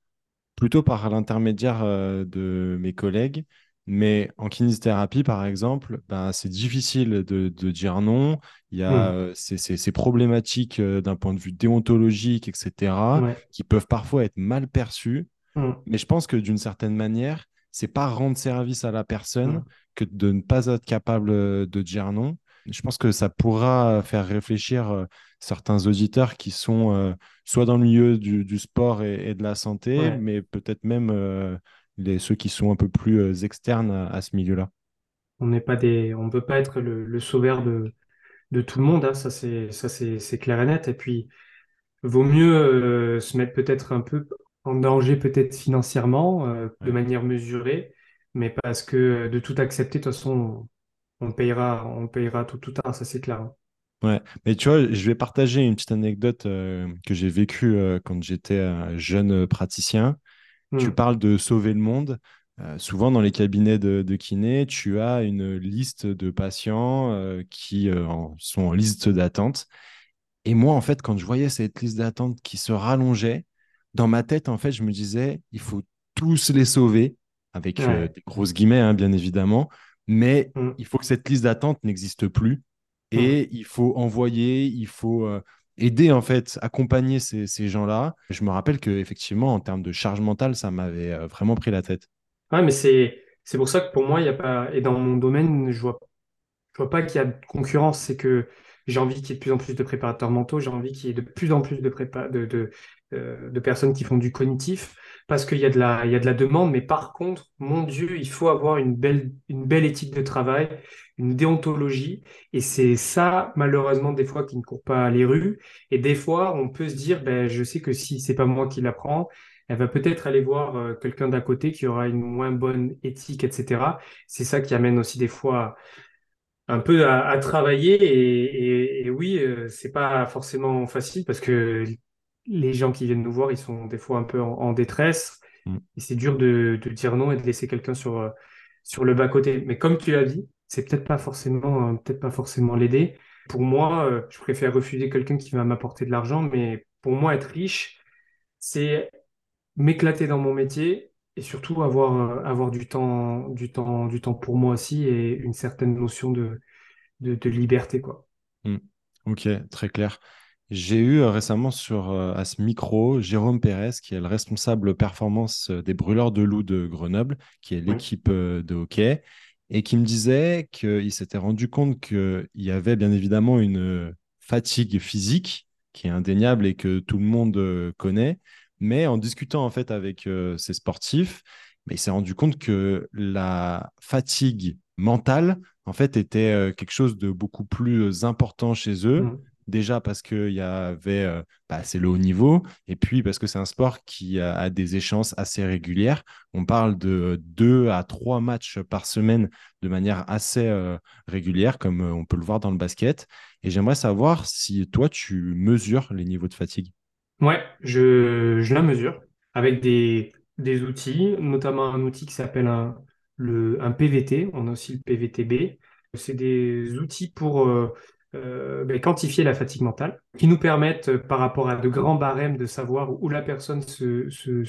plutôt par l'intermédiaire euh, de mes collègues. Mais en kinésithérapie, par exemple, ben, c'est difficile de, de dire non. Il y a ces, problématiques d'un point de vue déontologique, etc., Ouais. qui peuvent parfois être mal perçues. Mm. Mais je pense que d'une certaine manière, c'est pas rendre service à la personne Mm. que de ne pas être capable euh, de dire non. Je pense que ça pourra faire réfléchir euh, certains auditeurs qui sont euh, soit dans le milieu du, du sport et, et de la santé, Ouais. mais peut-être même euh, les, ceux qui sont un peu plus externes à, à ce milieu-là. On n'est pas des, on peut pas être le, le sauveur de, de tout le monde, hein. Ça, c'est, ça, c'est, c'est clair et net. Et puis, vaut mieux euh, se mettre peut-être un peu en danger, peut-être financièrement, euh, de Ouais. manière mesurée, mais parce que euh, de tout accepter, de toute façon, on payera, on payera tout tout tard, ça c'est clair. hein. Ouais, mais tu vois, je vais partager une petite anecdote euh, que j'ai vécue euh, quand j'étais jeune praticien. Tu Hmm, parles de sauver le monde. Euh, souvent, dans les cabinets de, de kiné, tu as une liste de patients euh, qui euh, en- sont en liste d'attente. Et moi, en fait, quand je voyais cette liste d'attente qui se rallongeait, dans ma tête, en fait, je me disais, il faut tous les sauver, avec euh, Ouais. des grosses guillemets, hein, bien évidemment, mais Hmm, il faut que cette liste d'attente n'existe plus. hmm. Et il faut envoyer, il faut euh, aider, en fait, accompagner ces, ces gens-là. Je me rappelle que effectivement, en termes de charge mentale, ça m'avait euh, vraiment pris la tête. Ouais, mais c'est, c'est pour ça que pour moi, il y a pas, et dans mon domaine, je vois Je vois pas qu'il y a de concurrence, c'est que j'ai envie qu'il y ait de plus en plus de préparateurs mentaux, j'ai envie qu'il y ait de plus en plus de, prépa de, de, de personnes qui font du cognitif, parce qu'il y a de la, y a de la demande, mais par contre, mon Dieu, il faut avoir une belle, une belle éthique de travail, une déontologie, et c'est ça, malheureusement, des fois, qui ne court pas les rues, et des fois, on peut se dire, ben, je sais que si c'est pas moi qui l'apprends, elle va peut-être aller voir euh, quelqu'un d'à côté qui aura une moins bonne éthique, etc. C'est ça qui amène aussi des fois un peu à, travailler et, et- et oui, euh, c'est pas forcément facile parce que les gens qui viennent nous voir, ils sont des fois un peu en, en détresse Mm. et c'est dur de, de dire non et de laisser quelqu'un sur, euh, sur le bas-côté. Mais comme tu l'as dit, c'est peut-être pas forcément, euh, peut-être pas forcément l'aider. Pour moi, euh, je préfère refuser quelqu'un qui va m'apporter de l'argent, mais pour moi, être riche, c'est m'éclater dans mon métier et surtout avoir, avoir du temps, du temps, du temps pour moi aussi et une certaine notion de, de, de liberté, quoi. Mm. Ok, très clair. J'ai eu euh, récemment sur, euh, à ce micro Jérôme Pérez, qui est le responsable performance euh, des Brûleurs de Loups de Grenoble, qui est l'équipe de hockey, et qui me disait qu'il s'était rendu compte qu'il y avait bien évidemment une fatigue physique qui est indéniable et que tout le monde connaît, mais en discutant en fait avec ces sportifs, mais il s'est rendu compte que la fatigue mentale en fait était quelque chose de beaucoup plus important chez eux Mm. Déjà parce qu'il y avait, euh, bah, c'est le haut niveau, et puis parce que c'est un sport qui a, des échéances assez régulières. On parle de deux à trois matchs par semaine de manière assez euh, régulière, comme euh, on peut le voir dans le basket. Et j'aimerais savoir si toi, tu mesures les niveaux de fatigue. Ouais, je, la mesure avec des, outils, notamment un outil qui s'appelle un, le, un PVT. On a aussi le PVTB. C'est des outils pour, euh, ben, quantifier la fatigue mentale, qui nous permettent, par rapport à de grands barèmes, de savoir où la personne se,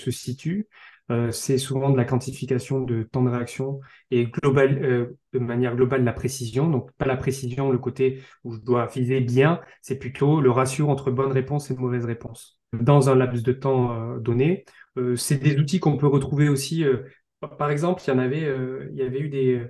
situe, euh, c'est souvent de la quantification de temps de réaction et global, euh, de manière globale la précision. Donc pas la précision, le côté où je dois viser bien, c'est plutôt le ratio entre bonne réponse et mauvaise réponse dans un laps de temps euh, donné. c'est des outils qu'on peut retrouver aussi. par exemple, il y en avait, il y avait eu des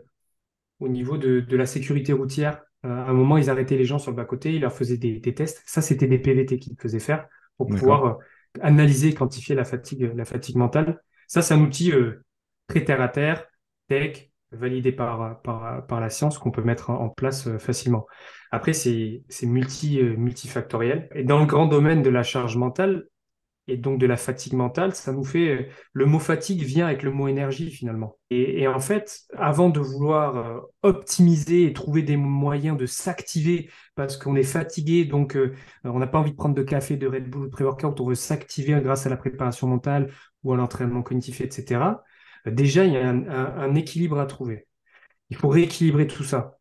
au niveau de, la sécurité routière. À un moment, ils arrêtaient les gens sur le bas-côté, ils leur faisaient des, des tests. Ça, c'était des PVT qu'ils faisaient faire pour pouvoir analyser et quantifier la fatigue, la fatigue mentale. Ça, c'est un outil euh, très terre à terre, tech, validé par, par, la science qu'on peut mettre en, place euh, facilement. Après, c'est multi, euh, multifactoriel. Et dans le grand domaine de la charge mentale, et donc de la fatigue mentale, ça nous fait euh, le mot fatigue vient avec le mot énergie finalement. Et, en fait, avant de vouloir euh, optimiser et trouver des moyens de s'activer parce qu'on est fatigué, donc euh, on n'a pas envie de prendre de café, de Red Bull ou de pré-workout, on veut s'activer grâce à la préparation mentale ou à l'entraînement cognitif, etc. Déjà, il y a un équilibre à trouver. Il faut rééquilibrer tout ça.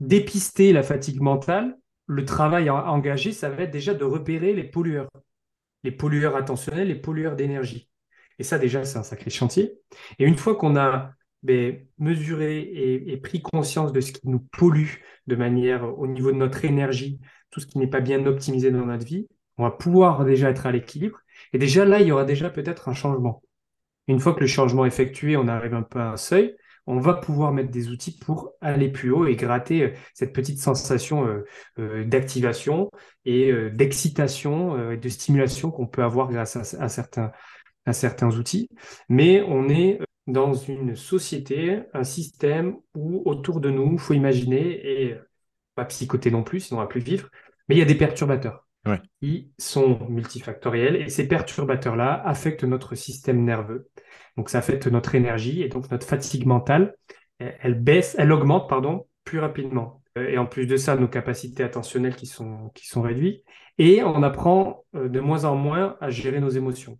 Dépister la fatigue mentale, le travail à engager, ça va être déjà de repérer les pollueurs les pollueurs attentionnels, les pollueurs d'énergie. Et ça, déjà, c'est un sacré chantier. Et une fois qu'on a ben, mesuré et, pris conscience de ce qui nous pollue de manière au niveau de notre énergie, tout ce qui n'est pas bien optimisé dans notre vie, on va pouvoir déjà être à l'équilibre. Et déjà là, il y aura déjà peut-être un changement. Une fois que le changement est effectué, on arrive un peu à un seuil, on va pouvoir mettre des outils pour aller plus haut et gratter euh, cette petite sensation euh, euh, d'activation et d'excitation et de stimulation qu'on peut avoir grâce à, certains, à certains outils. Mais on est dans une société, un système où autour de nous, il faut imaginer, et pas psychoter non plus, sinon on va plus vivre, mais il y a des perturbateurs. Qui sont multifactoriels et ces perturbateurs-là affectent notre système nerveux. Donc ça affecte notre énergie et donc notre fatigue mentale, elle baisse, elle augmente pardon, plus rapidement. Euh, et en plus de ça, nos capacités attentionnelles qui sont, qui sont réduites. Et on apprend euh, de moins en moins à gérer nos émotions.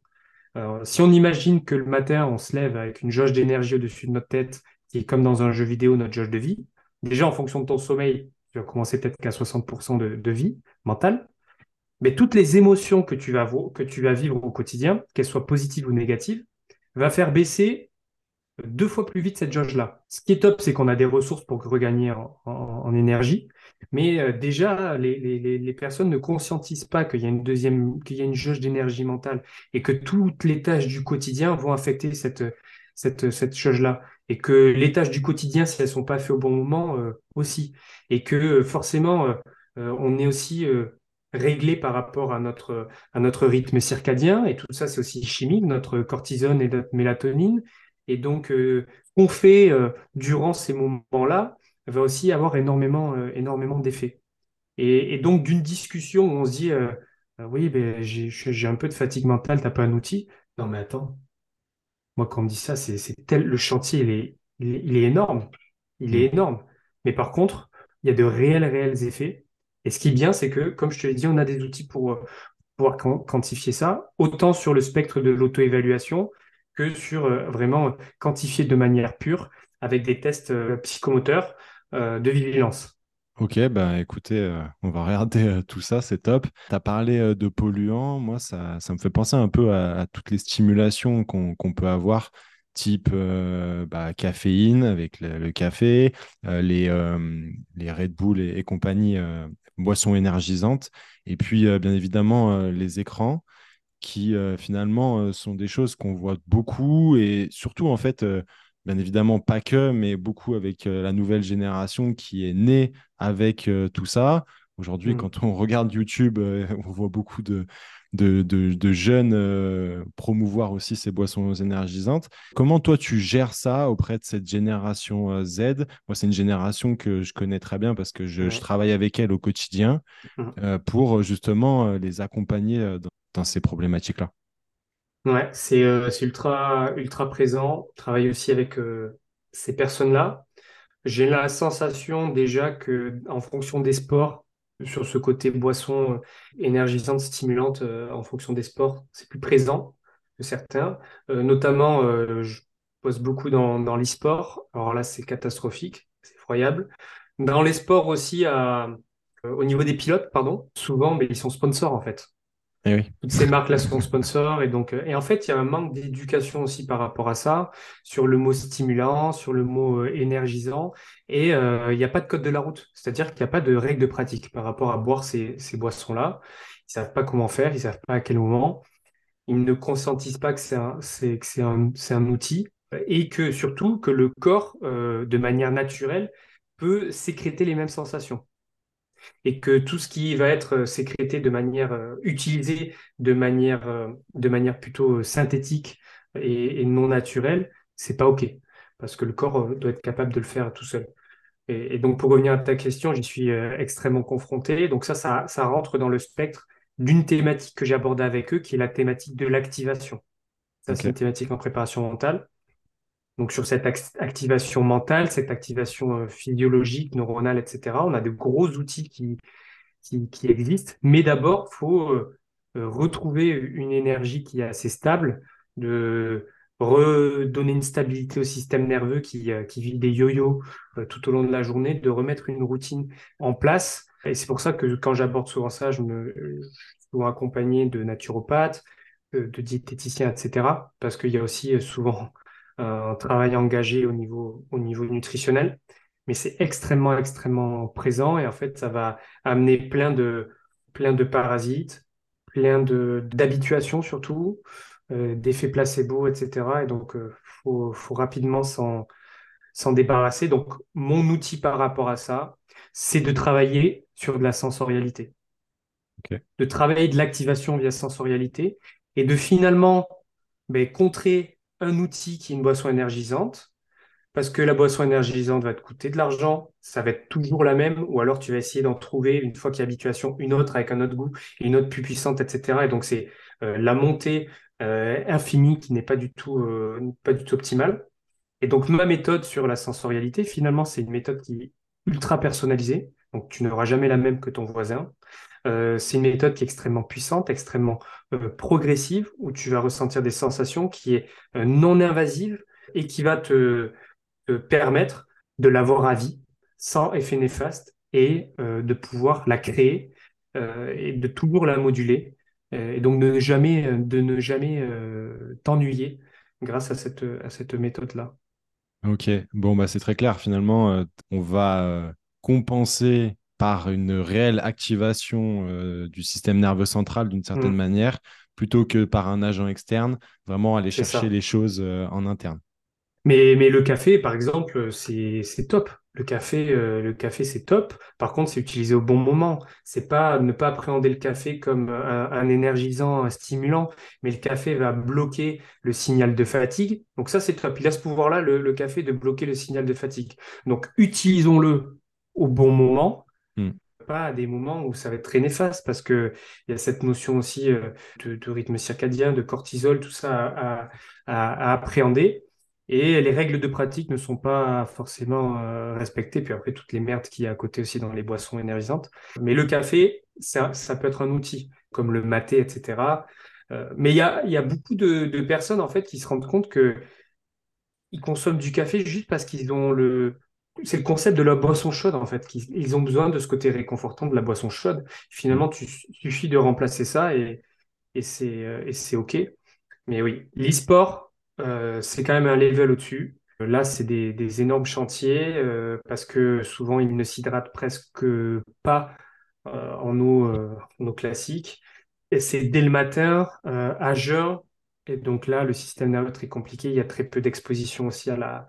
si on imagine que le matin, on se lève avec une jauge d'énergie au-dessus de notre tête, qui est comme dans un jeu vidéo, notre jauge de vie, déjà en fonction de ton sommeil, tu vas commencer peut-être qu'à 60% de, de, vie mentale, mais toutes les émotions que tu, vas, que tu vas vivre au quotidien, qu'elles soient positives ou négatives, va faire baisser deux fois plus vite cette jauge-là. Ce qui est top, c'est qu'on a des ressources pour regagner en, énergie, mais euh, déjà, les, personnes ne conscientisent pas qu'il y a une deuxième, qu'il y a une jauge d'énergie mentale et que toutes les tâches du quotidien vont affecter cette, cette, cette jauge-là. Et que les tâches du quotidien, si elles sont pas faites au bon moment, euh, aussi, et que forcément, euh, on est aussi réglé par rapport à notre, à notre rythme circadien. Et tout ça, c'est aussi chimique, notre cortisone et notre mélatonine. Et donc, euh, qu'on fait euh, durant ces moments-là va aussi avoir énormément, euh, énormément d'effets. Et, donc, d'une discussion où on se dit, oui, ben, j'ai un peu de fatigue mentale, t'as pas un outil Non, mais attends. Moi, quand on me dit ça, c'est tel, le chantier, il est, il est énorme. Il est mmh. énorme. Mais par contre, il y a de réels, réels effets et ce qui est bien, c'est que, comme je te l'ai dit, on a des outils pour euh, pouvoir quantifier ça, autant sur le spectre de l'auto-évaluation que sur euh, vraiment quantifier de manière pure avec des tests euh, psychomoteurs de vigilance. Ok, bah écoutez, on va regarder tout ça, c'est top. Tu as parlé de polluants, moi ça, ça, me fait penser un peu à, toutes les stimulations qu'on peut avoir type bah, caféine avec le, café, les, les Red Bull et compagnie boissons énergisantes. Et puis, euh, bien évidemment, euh, les écrans qui euh, finalement sont des choses qu'on voit beaucoup et surtout, en fait, bien évidemment, pas que, mais beaucoup avec la nouvelle génération qui est née avec tout ça. Aujourd'hui, mmh. quand on regarde YouTube, on voit beaucoup de, de, jeunes euh, promouvoir aussi ces boissons énergisantes. Comment toi, tu gères ça auprès de cette génération euh, Z? Moi, c'est une génération que je connais très bien parce que je, travaille avec elle au quotidien mmh. euh, pour justement les accompagner dans, ces problématiques-là. Ouais, c'est ultra, ultra présent. Je travaille aussi avec ces personnes-là. J'ai la sensation déjà que en fonction des sports, sur ce côté boisson euh, énergisante, stimulante euh, en fonction des sports. C'est plus présent que certains. Euh, notamment, je bosse beaucoup dans, dans l'e-sport. Alors là, c'est catastrophique, c'est effroyable. Dans les sports aussi au niveau des pilotes, pardon, souvent, mais ils sont sponsors en fait. Eh. Toutes ces marques-là sont sponsors et donc, et en fait, il y a un manque d'éducation aussi par rapport à ça, sur le mot stimulant, sur le mot énergisant, et il n'y a pas de code de la route, c'est-à-dire qu'il n'y a pas de règle de pratique par rapport à boire ces, ces boissons-là. Ils savent pas comment faire, ils savent pas à quel moment ils ne consentissent pas que c'est un, un, un outil et que surtout que le corps, euh, de manière naturelle, peut sécréter les mêmes sensations. Et que tout ce qui va être euh, sécrété de manière euh, utilisé de manière, de manière plutôt synthétique et, non naturelle, c'est pas OK. Parce que le corps doit être capable de le faire tout seul. Et, et donc, pour revenir à ta question, j'y suis extrêmement confronté. Donc, ça, ça, ça rentre dans le spectre d'une thématique que j'ai abordée avec eux, qui est la thématique de l'activation. Ça, c'est une thématique en préparation mentale. Donc, sur cette activation mentale, cette activation euh, physiologique, neuronale, etc., on a de gros outils qui, qui, existent. Mais d'abord, il faut euh, euh, retrouver une énergie qui est assez stable, de redonner une stabilité au système nerveux qui, qui vit des yo-yo tout au long de la journée, de remettre une routine en place et c'est pour ça que quand j'aborde souvent ça, je me je suis accompagné de naturopathes, de, diététiciens, etc. Parce qu'il y a aussi souvent un travail engagé au niveau, au niveau nutritionnel. Mais c'est extrêmement, extrêmement présent et en fait, ça va amener plein de, plein de parasites, plein d'habituations surtout, euh, d'effets placebo, etc. Et donc, il euh, faut, faut rapidement s'en débarrasser. Donc, mon outil par rapport à ça, c'est de travailler sur de la sensorialité. De travailler de l'activation via sensorialité et de finalement ben, contrer un outil qui est une boisson énergisante, parce que la boisson énergisante va te coûter de l'argent, ça va être toujours la même, ou alors tu vas essayer d'en trouver, une fois qu'il y a habituation, une autre avec un autre goût, une autre plus puissante, etc. Et donc c'est euh, la montée euh, infinie qui n'est pas du tout, euh, pas du tout optimale. Et donc ma méthode sur la sensorialité, finalement, c'est une méthode qui ultra personnalisée, donc tu n'auras jamais la même que ton voisin. Euh, c'est une méthode qui est extrêmement puissante, extrêmement euh, progressive, où tu vas ressentir des sensations qui est euh, non invasive et qui va te, permettre de l'avoir à vie, sans effet néfaste, et de pouvoir la créer et de toujours la moduler, et donc de ne jamais, de ne jamais t'ennuyer grâce à cette, à cette méthode-là. Ok, bon, bah, c'est très clair. Finalement, on va compenser par une réelle activation euh, du système nerveux central d'une certaine mm. manière, plutôt que par un agent externe, vraiment aller chercher les choses en interne. Mais, mais le café, par exemple, c'est top. Le café, euh, le café, c'est top. Par contre, c'est utilisé au bon moment. C'est pas ne pas appréhender le café comme un, énergisant, un stimulant, mais le café va bloquer le signal de fatigue. Donc ça, c'est top. Il a ce pouvoir-là, le, café, de bloquer le signal de fatigue. Donc utilisons-le au bon moment. Hmm. pas à des moments où ça va être très néfaste parce que il y a cette notion aussi euh, de, rythme circadien, de cortisol, tout ça à appréhender. Et les règles de pratique ne sont pas forcément euh, respectées. Puis après, toutes les merdes qu'il y a à côté aussi dans les boissons énergisantes. Mais le café, ça, ça peut être un outil, comme le maté, etc. Euh, mais il y a, y a, beaucoup de, de, personnes, en fait, qui se rendent compte que ils consomment du café juste parce qu'ils ont le... C'est le concept de la boisson chaude, en fait. Ils ont besoin de ce côté réconfortant de la boisson chaude. Finalement, tu suffit de remplacer ça et, et c'est euh, OK. Mais oui, l'e-sport, euh, c'est quand même un level au-dessus. Là, c'est des, énormes chantiers euh, parce que souvent, ils ne s'hydratent presque pas euh, en, eau, classique. Et c'est dès le matin, à jeun. Et donc là, le système nerveux est très compliqué. Il y a très peu d'exposition aussi à la,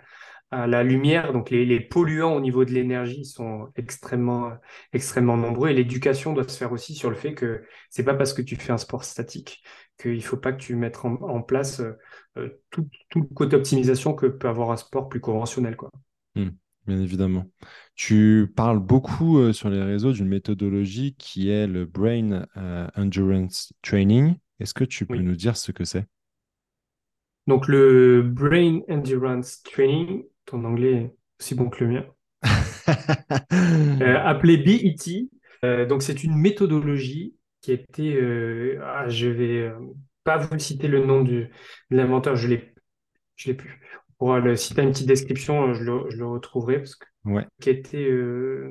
la lumière. Donc les, polluants au niveau de l'énergie sont extrêmement, extrêmement nombreux. Et l'éducation doit se faire aussi sur le fait que c'est pas parce que tu fais un sport statique qu'il faut pas que tu mettes en, place euh, tout, le côté optimisation que peut avoir un sport plus conventionnel. Quoi. Mmh, bien évidemment. Tu parles beaucoup euh, sur les réseaux d'une méthodologie qui est le Brain euh, Endurance Training. Est-ce que tu peux nous dire ce que c'est? Donc le Brain Endurance Training, ton anglais est aussi bon que le mien. euh, appelé BET. Euh, donc, c'est une méthodologie qui a été. Euh, ah, je vais euh, pas vous citer le nom du, de l'inventeur, je l'ai, je l'ai plus. Pour le, si tu as une petite description, je le, je le retrouverai parce que, ouais. qui a été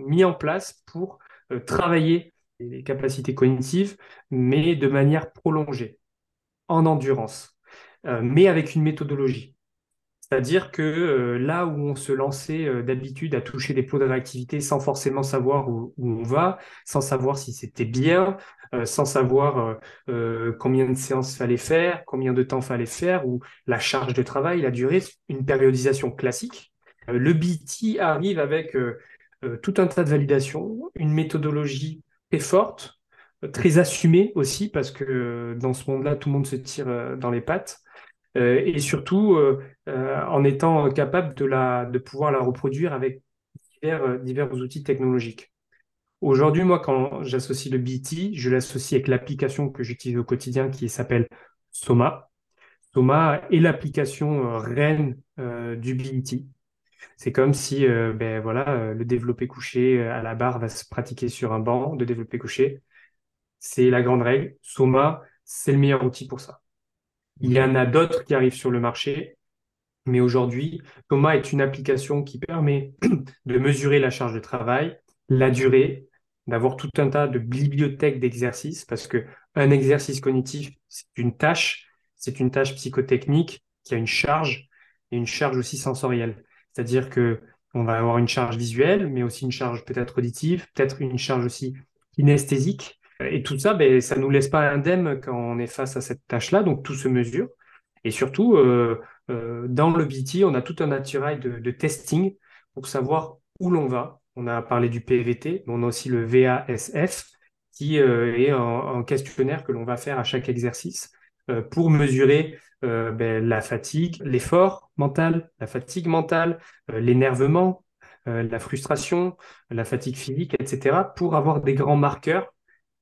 mis en place pour travailler les capacités cognitives, mais de manière prolongée, en endurance, mais avec une méthodologie. C'est-à-dire que euh, là où on se lançait euh, d'habitude à toucher des plots de réactivité sans forcément savoir où, on va, sans savoir si c'était bien, euh, sans savoir combien de séances fallait faire, combien de temps fallait faire, ou la charge de travail, la durée, une périodisation classique, le BT arrive avec tout un tas de validations, une méthodologie très forte, très assumée aussi, parce que dans ce monde-là, tout le monde se tire dans les pattes. Euh, et surtout euh, euh, en étant capable de, la, de pouvoir la reproduire avec divers, divers outils technologiques. Aujourd'hui, moi, quand j'associe le BT, je l'associe avec l'application que j'utilise au quotidien qui s'appelle Soma. Soma est l'application reine du BT. C'est comme si ben, voilà, le développé couché à la barre va se pratiquer sur un banc de développé couché. C'est la grande règle. Soma, c'est le meilleur outil pour ça. Il y en a d'autres qui arrivent sur le marché, mais aujourd'hui, Thomas est une application qui permet de mesurer la charge de travail, la durée, d'avoir tout un tas de bibliothèques d'exercices, parce que un exercice cognitif, c'est une tâche, c'est une tâche psychotechnique qui a une charge et une charge aussi sensorielle. C'est-à-dire que on va avoir une charge visuelle, mais aussi une charge peut-être auditive, peut-être une charge aussi kinesthésique. Et tout ça, ben, ça ne nous laisse pas indemne quand on est face à cette tâche-là, donc tout se mesure. Et surtout, euh, euh, dans le BT, on a tout un naturel de, testing pour savoir où l'on va. On a parlé du PVT, mais on a aussi le VASF, qui euh, est un, questionnaire que l'on va faire à chaque exercice pour mesurer ben, la fatigue, l'effort mental, la fatigue mentale, l'énervement, la frustration, la fatigue physique, etc., pour avoir des grands marqueurs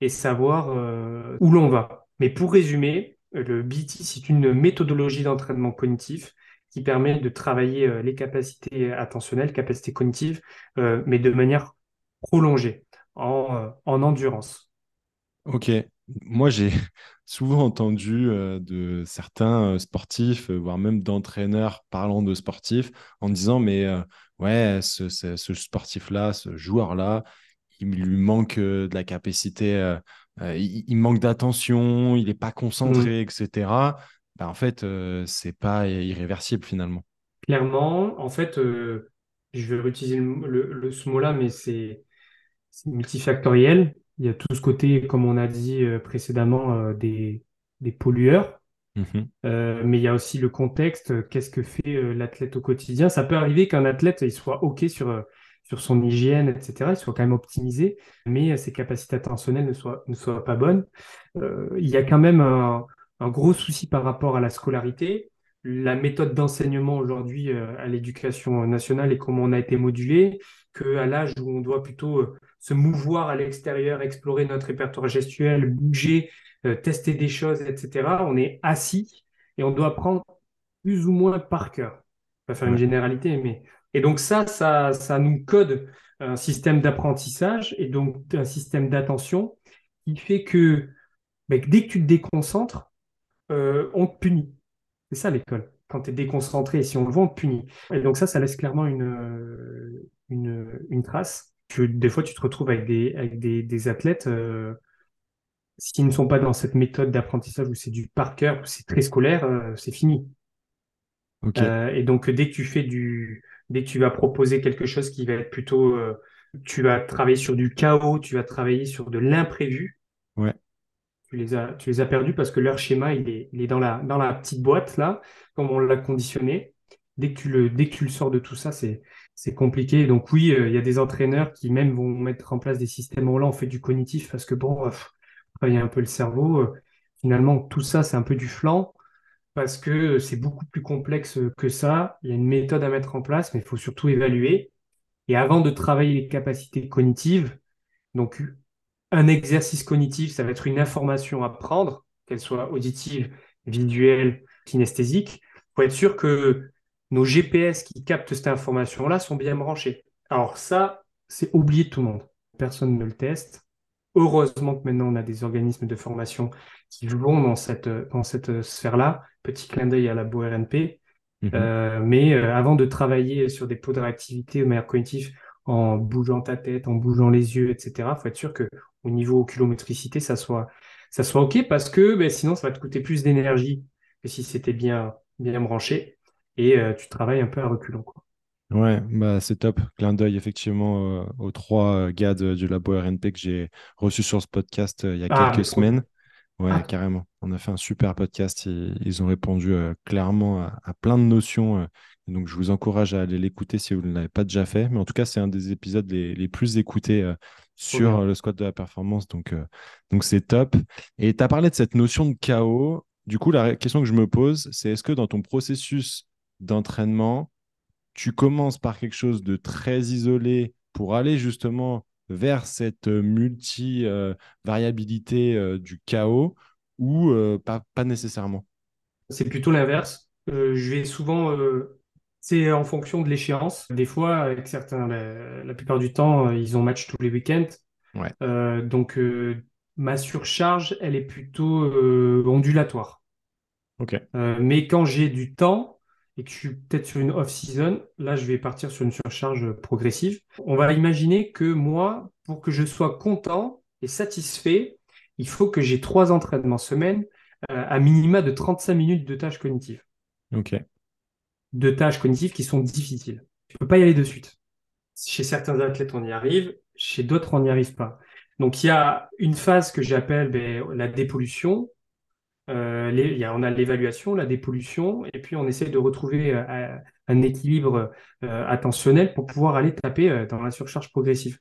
et savoir euh, où l'on va. Mais pour résumer, le BT, c'est une méthodologie d'entraînement cognitif qui permet de travailler euh, les capacités attentionnelles, capacités cognitives, euh, mais de manière prolongée, en, en endurance. Ok. Moi, j'ai souvent entendu de certains sportifs, voire même d'entraîneurs parlant de sportifs, en disant, mais ouais, ce sportif-là, ce joueur-là, il lui manque euh, de la capacité, euh, euh, il, manque d'attention, il n'est pas concentré, mmh. etc. Bah, en fait, c'est pas irréversible finalement. Clairement, en fait, je vais réutiliser le, ce mot-là, mais c'est multifactoriel. Il y a tout ce côté, comme on a dit précédemment, des, des pollueurs. Mmh mais il y a aussi le contexte, qu'est-ce que fait l'athlète au quotidien. Ça peut arriver qu'un athlète il soit OK sur sur son hygiène, etc., il soit quand même optimisé, mais ses capacités attentionnelles ne soient, ne soient pas bonnes. Euh, il y a quand même un, gros souci par rapport à la scolarité. La méthode d'enseignement aujourd'hui euh, à l'éducation nationale et comment on a été modulé, qu'à l'âge où on doit plutôt euh, se mouvoir à l'extérieur, explorer notre répertoire gestuel, bouger, tester des choses, etc., on est assis et on doit apprendre plus ou moins par cœur. On va faire une généralité, mais et donc ça, ça, ça nous code un système d'apprentissage et donc un système d'attention qui fait que dès que tu te déconcentres, euh, on te punit. C'est ça l'école. Quand tu es déconcentré, si on le voit, on te punit. Et donc ça, ça laisse clairement une, une, une trace. Que des fois, tu te retrouves avec des, avec des, des athlètes euh, s'ils ne sont pas dans cette méthode d'apprentissage où c'est du par cœur, où c'est très scolaire, euh, c'est fini. Euh, et donc, dès que tu fais du, dès que tu vas proposer quelque chose qui va être plutôt, euh, tu vas travailler sur du chaos, tu vas travailler sur de l'imprévu. Ouais. Tu les as, tu les as perdus parce que leur schéma, il est, il est dans la, dans la petite boîte là, comme on l'a conditionné. Dès que tu le, dès que tu le sors de tout ça, c'est, c'est compliqué. Donc oui, euh, il y a des entraîneurs qui même vont mettre en place des systèmes où là on fait du cognitif parce que bon, travailler un peu le cerveau. finalement, tout ça, c'est un peu du flanc parce que c'est beaucoup plus complexe que ça. Il y a une méthode à mettre en place, mais il faut surtout évaluer. Et avant de travailler les capacités cognitives, donc un exercice cognitif, ça va être une information à prendre, qu'elle soit auditive, visuelle, kinesthésique, pour être sûr que nos GPS qui captent cette information-là sont bien branchés. Alors ça, c'est oublié de tout le monde. Personne ne le teste. Heureusement que maintenant on a des organismes de formation qui vont dans cette, dans cette sphère-là. Petit clin d'œil à la BORNP. Mhm. Euh, mais euh, avant de travailler sur des pots de réactivité de manière cognitive, en bougeant ta tête, en bougeant les yeux, etc. Il faut être sûr que au niveau kilométricité, ça soit, ça soit OK parce que ben, sinon, ça va te coûter plus d'énergie que si c'était bien, bien branché et euh, tu travailles un peu à reculons. Quoi. Ouais, bah c'est top. Clin d'œil effectivement euh, aux trois gars du labo RNP que j'ai reçus sur ce podcast il y a ah, quelques semaines. Ouais, ah. carrément. On a fait un super podcast. Ils, ils ont répondu clairement à, à, plein de notions donc, je vous encourage à aller l'écouter si vous ne l'avez pas déjà fait. Mais en tout cas, c'est un des épisodes les, plus écoutés euh, sur le squat de la performance. Donc, euh, donc c'est top. Et tu as parlé de cette notion de chaos. Du coup, la question que je me pose, c'est est-ce que dans ton processus d'entraînement, tu commences par quelque chose de très isolé pour aller justement vers cette multi-variabilité euh, du chaos ou pas, pas nécessairement? C'est plutôt l'inverse. je vais souvent c'est en fonction de l'échéance. Des fois, avec certains, la, plupart du temps, euh, ils ont match tous les week-ends. Euh, donc, euh, ma surcharge, elle est plutôt ondulatoire. mais quand j'ai du temps et que je suis peut-être sur une off-season, là, je vais partir sur une surcharge progressive. On va imaginer que moi, pour que je sois content et satisfait, il faut que j'ai trois entraînements semaine à minima de 35 minutes de tâches cognitives. Ok de tâches cognitives qui sont difficiles. Tu peux pas y aller de suite. Chez certains athlètes, on y arrive, chez d'autres, on n'y arrive pas. Donc, il y a une phase que j'appelle ben, la dépollution. Euh, y a, on a l'évaluation, la dépollution, et puis on essaie de retrouver euh, un équilibre euh, attentionnel pour pouvoir aller taper dans la surcharge progressive.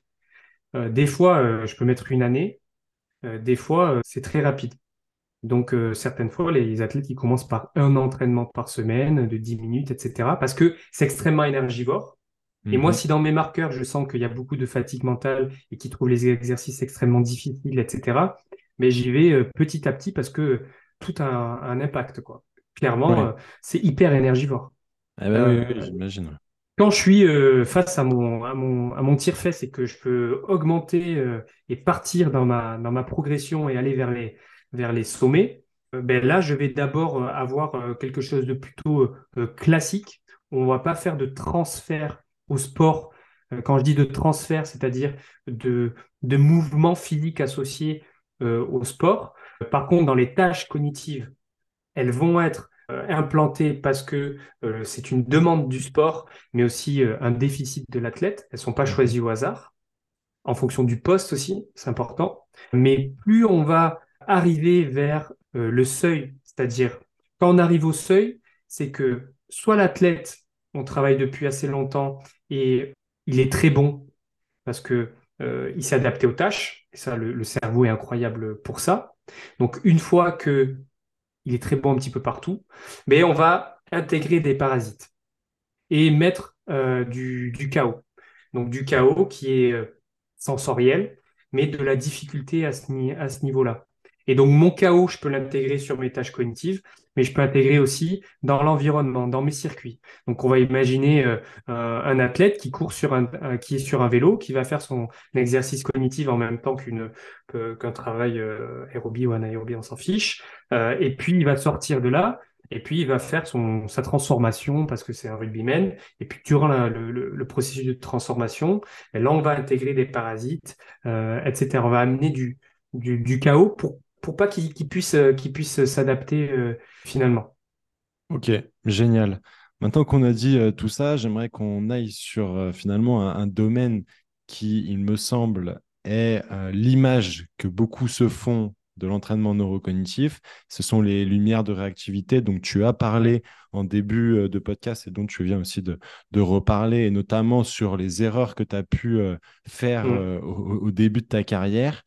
des fois, je peux mettre une année, des fois, c'est très rapide. Donc, certaines fois, les athlètes, ils commencent par un entraînement par semaine de 10 minutes, etc. Parce que c'est extrêmement énergivore. Et moi, mhm. si dans mes marqueurs, je sens qu'il y a beaucoup de fatigue mentale et qu'ils trouvent les exercices extrêmement difficiles, etc., mais j'y vais petit à petit parce que tout un, impact, quoi. Clairement, euh, c'est hyper énergivore. Ah bah oui, j'imagine. Quand je suis face à mon, à mon, à mon tire-fesse et que je peux augmenter et partir dans ma, dans ma progression et aller vers les, vers les sommets, euh, ben là, je vais d'abord euh, avoir euh, quelque chose de plutôt classique. On ne va pas faire de transfert au sport. Quand je dis de transfert, c'est-à-dire de, de mouvements physiques associés au sport. Par contre, dans les tâches cognitives, elles vont être implantées parce que c'est une demande du sport, mais aussi un déficit de l'athlète. Elles ne sont pas choisies au hasard, en fonction du poste aussi, c'est important. Mais plus on va arriver vers euh, le seuil, c'est-à-dire quand on arrive au seuil, c'est que soit l'athlète, on travaille depuis assez longtemps et il est très bon parce que euh, il s'est adapté aux tâches, et ça, le, cerveau est incroyable pour ça. Donc, une fois que il est très bon un petit peu partout, mais on va intégrer des parasites et mettre euh, du, chaos. Donc, du chaos qui est sensoriel, mais de la difficulté à ce niveau-là. Et donc, mon chaos, je peux l'intégrer sur mes tâches cognitives, mais je peux intégrer aussi dans l'environnement, dans mes circuits. Donc, on va imaginer euh, un athlète qui court sur un, qui est sur un vélo, qui va faire son exercice cognitif en même temps qu'une qu'un travail euh, aérobie ou anaérobie, on s'en fiche. Euh, et puis, il va sortir de là. Et puis, il va faire son, sa transformation parce que c'est un rugbyman. Et puis, durant le, le, processus de transformation, là, on va intégrer des parasites, euh, etc. On va amener du, du, du chaos pour pour pas qu'ils puissent euh, puissent s'adapter euh, finalement. Ok, génial. Maintenant qu'on a dit euh, tout ça, j'aimerais qu'on aille sur finalement un, domaine qui, il me semble, est l'image que beaucoup se font de l'entraînement neurocognitif. Ce sont les lumières de réactivité dont tu as parlé en début de podcast et dont tu viens aussi de, reparler, et notamment sur les erreurs que tu as pu faire mmh. au, début de ta carrière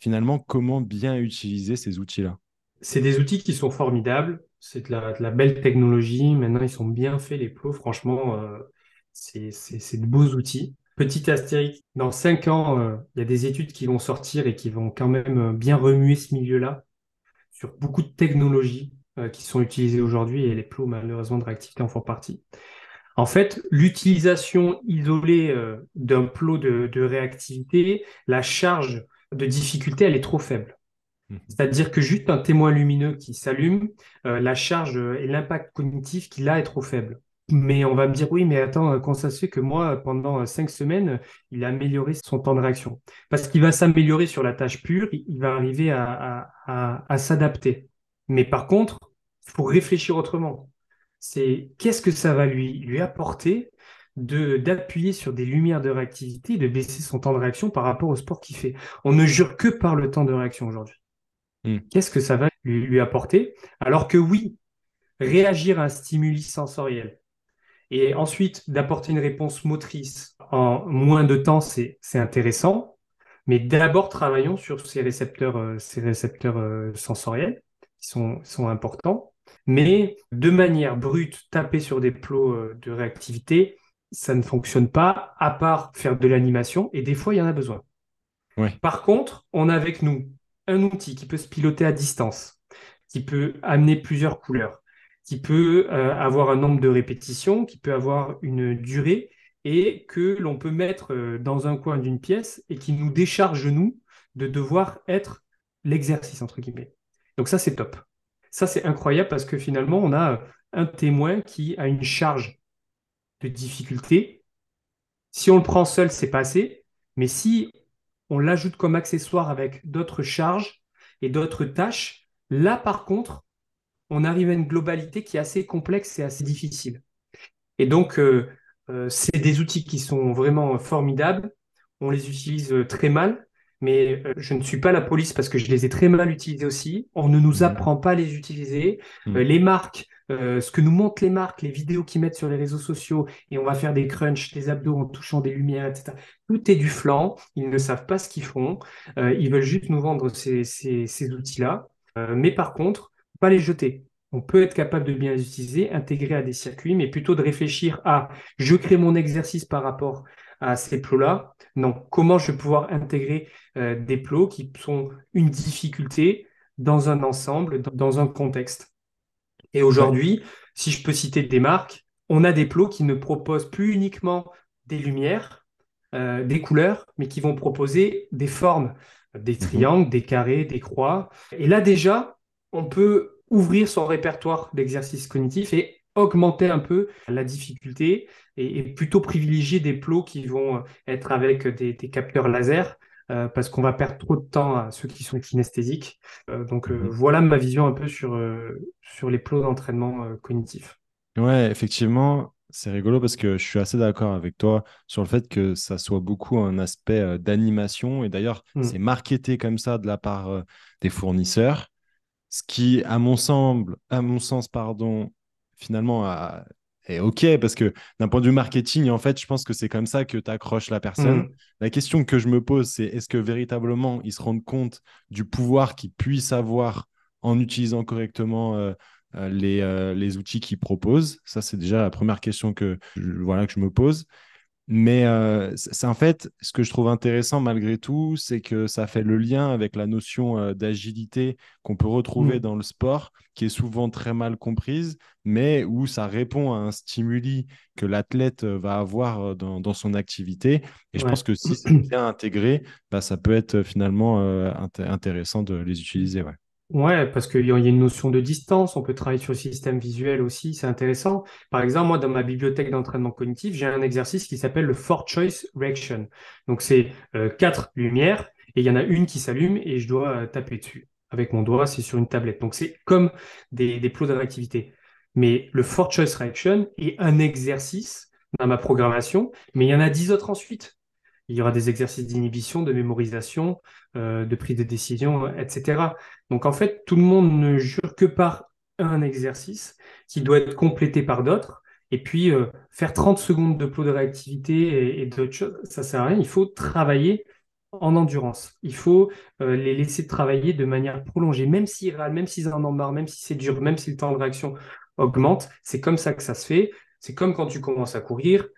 finalement, comment bien utiliser ces outils-là? C'est des outils qui sont formidables. C'est de la, belle technologie. Maintenant, ils sont bien faits, les plots. Franchement, euh, c'est de beaux outils. Petit astérique, dans cinq ans, euh, il y a des études qui vont sortir et qui vont quand même euh, bien remuer ce milieu-là sur beaucoup de technologies qui sont utilisées aujourd'hui et les plots, malheureusement, de réactivité en font partie. En fait, l'utilisation isolée d'un plot de, réactivité, la charge de difficulté, elle est trop faible. Mhm. C'est-à-dire que juste un témoin lumineux qui s'allume, euh, la charge et l'impact cognitif qu'il a est trop faible. Mais on va me dire, oui, mais attends, quand ça se fait que moi, pendant cinq semaines, il a amélioré son temps de réaction. Parce qu'il va s'améliorer sur la tâche pure, il va arriver à, à s'adapter. Mais par contre, il faut réfléchir autrement. C'est qu'est-ce que ça va lui, lui apporter de d'appuyer sur des lumières de réactivité de baisser son temps de réaction par rapport au sport qu'il fait. On ne jure que par le temps de réaction aujourd'hui. Hmm. Qu'est-ce que ça va lui, apporter? Alors que oui, réagir à un stimuli sensoriel et ensuite d'apporter une réponse motrice en moins de temps, c'est intéressant. Mais d'abord, travaillons sur ces récepteurs, euh, ces récepteurs euh, sensoriels qui sont, sont importants. Mais de manière brute, taper sur des plots euh, de réactivité, ça ne fonctionne pas, à part faire de l'animation, et des fois, il y en a besoin. Par contre, on a avec nous un outil qui peut se piloter à distance, qui peut amener plusieurs couleurs, qui peut euh, avoir un nombre de répétitions, qui peut avoir une durée, et que l'on peut mettre euh, dans un coin d'une pièce et qui nous décharge, nous, de devoir être l'exercice, entre guillemets. Donc ça, c'est top. Ça, c'est incroyable parce que finalement, on a un témoin qui a une charge de difficulté. Si on le prend seul, c'est pas assez. Mais si on l'ajoute comme accessoire avec d'autres charges et d'autres tâches, là par contre, on arrive à une globalité qui est assez complexe et assez difficile. Et donc, euh, euh, c'est des outils qui sont vraiment formidables. On les utilise euh, très mal, mais je ne suis pas la police parce que je les ai très mal utilisés aussi. On ne nous mmh. apprend pas à les utiliser. Mmh. les marques euh, ce que nous montrent les marques, les vidéos qu'ils mettent sur les réseaux sociaux, et on va faire des crunchs, des abdos en touchant des lumières, etc. Tout est du flanc, ils ne savent pas ce qu'ils font, euh, ils veulent juste nous vendre ces, ces, outils-là, euh, mais par contre, pas les jeter. On peut être capable de bien les utiliser, intégrer à des circuits, mais plutôt de réfléchir à je crée mon exercice par rapport à ces plots-là. Non, comment je vais pouvoir intégrer des plots qui sont une difficulté dans un ensemble, dans un contexte. Et aujourd'hui, si je peux citer des marques, on a des plots qui ne proposent plus uniquement des lumières, euh, des couleurs, mais qui vont proposer des formes, des mhm. triangles, des carrés, des croix. Et là déjà, on peut ouvrir son répertoire d'exercices cognitifs et augmenter un peu la difficulté et, plutôt privilégier des plots qui vont être avec des capteurs laser euh, parce qu'on va perdre trop de temps à ceux qui sont kinesthésiques. Euh, donc euh, mhm. voilà ma vision un peu sur, sur les plots d'entraînement cognitif. Ouais, effectivement, c'est rigolo parce que je suis assez d'accord avec toi sur le fait que ça soit beaucoup un aspect d'animation. Et d'ailleurs, mm. c'est marketé comme ça de la part des fournisseurs. Ce qui, à mon, semble, à mon sens, pardon, finalement, a, et ok, parce que d'un point de vue marketing, en fait, je pense que c'est comme ça que tu accroches la personne. Mm. La question que je me pose, c'est est-ce que véritablement ils se rendent compte du pouvoir qu'ils puissent avoir en utilisant correctement euh, euh, les, euh, les, outils qu'ils proposent? Ça, c'est déjà la première question que, voilà, que je me pose. Mais euh, c'est en fait, ce que je trouve intéressant malgré tout, c'est que ça fait le lien avec la notion euh, d'agilité qu'on peut retrouver mmh. dans le sport, qui est souvent très mal comprise, mais où ça répond à un stimuli que l'athlète euh, va avoir dans, son activité. Et je pense que si c'est bien intégré, bah, ça peut être finalement intéressant de les utiliser. Ouais. Ouais, parce qu'il y a une notion de distance, on peut travailler sur le système visuel aussi, c'est intéressant. Par exemple, moi, dans ma bibliothèque d'entraînement cognitif, j'ai un exercice qui s'appelle le Four Choice Reaction. Donc, c'est euh, quatre lumières et il y en a une qui s'allume et je dois euh, taper dessus. Avec mon doigt, c'est sur une tablette. Donc, c'est comme des, des plots d'activité. Mais le Four Choice Reaction est un exercice dans ma programmation, mais il y en a dix autres ensuite. Il y aura des exercices d'inhibition, de mémorisation, euh, de prise de décision, etc. Donc en fait, tout le monde ne jure que par un exercice qui doit être complété par d'autres. Et puis, euh, faire 30 secondes de plot de réactivité et, d'autres choses, ça sert à rien. Il faut travailler en endurance. Il faut euh, les laisser travailler de manière prolongée, même s'ils râlent, même s'ils en ont marre, même si c'est dur, même si le temps de réaction augmente. C'est comme ça que ça se fait. C'est comme quand tu commences à courir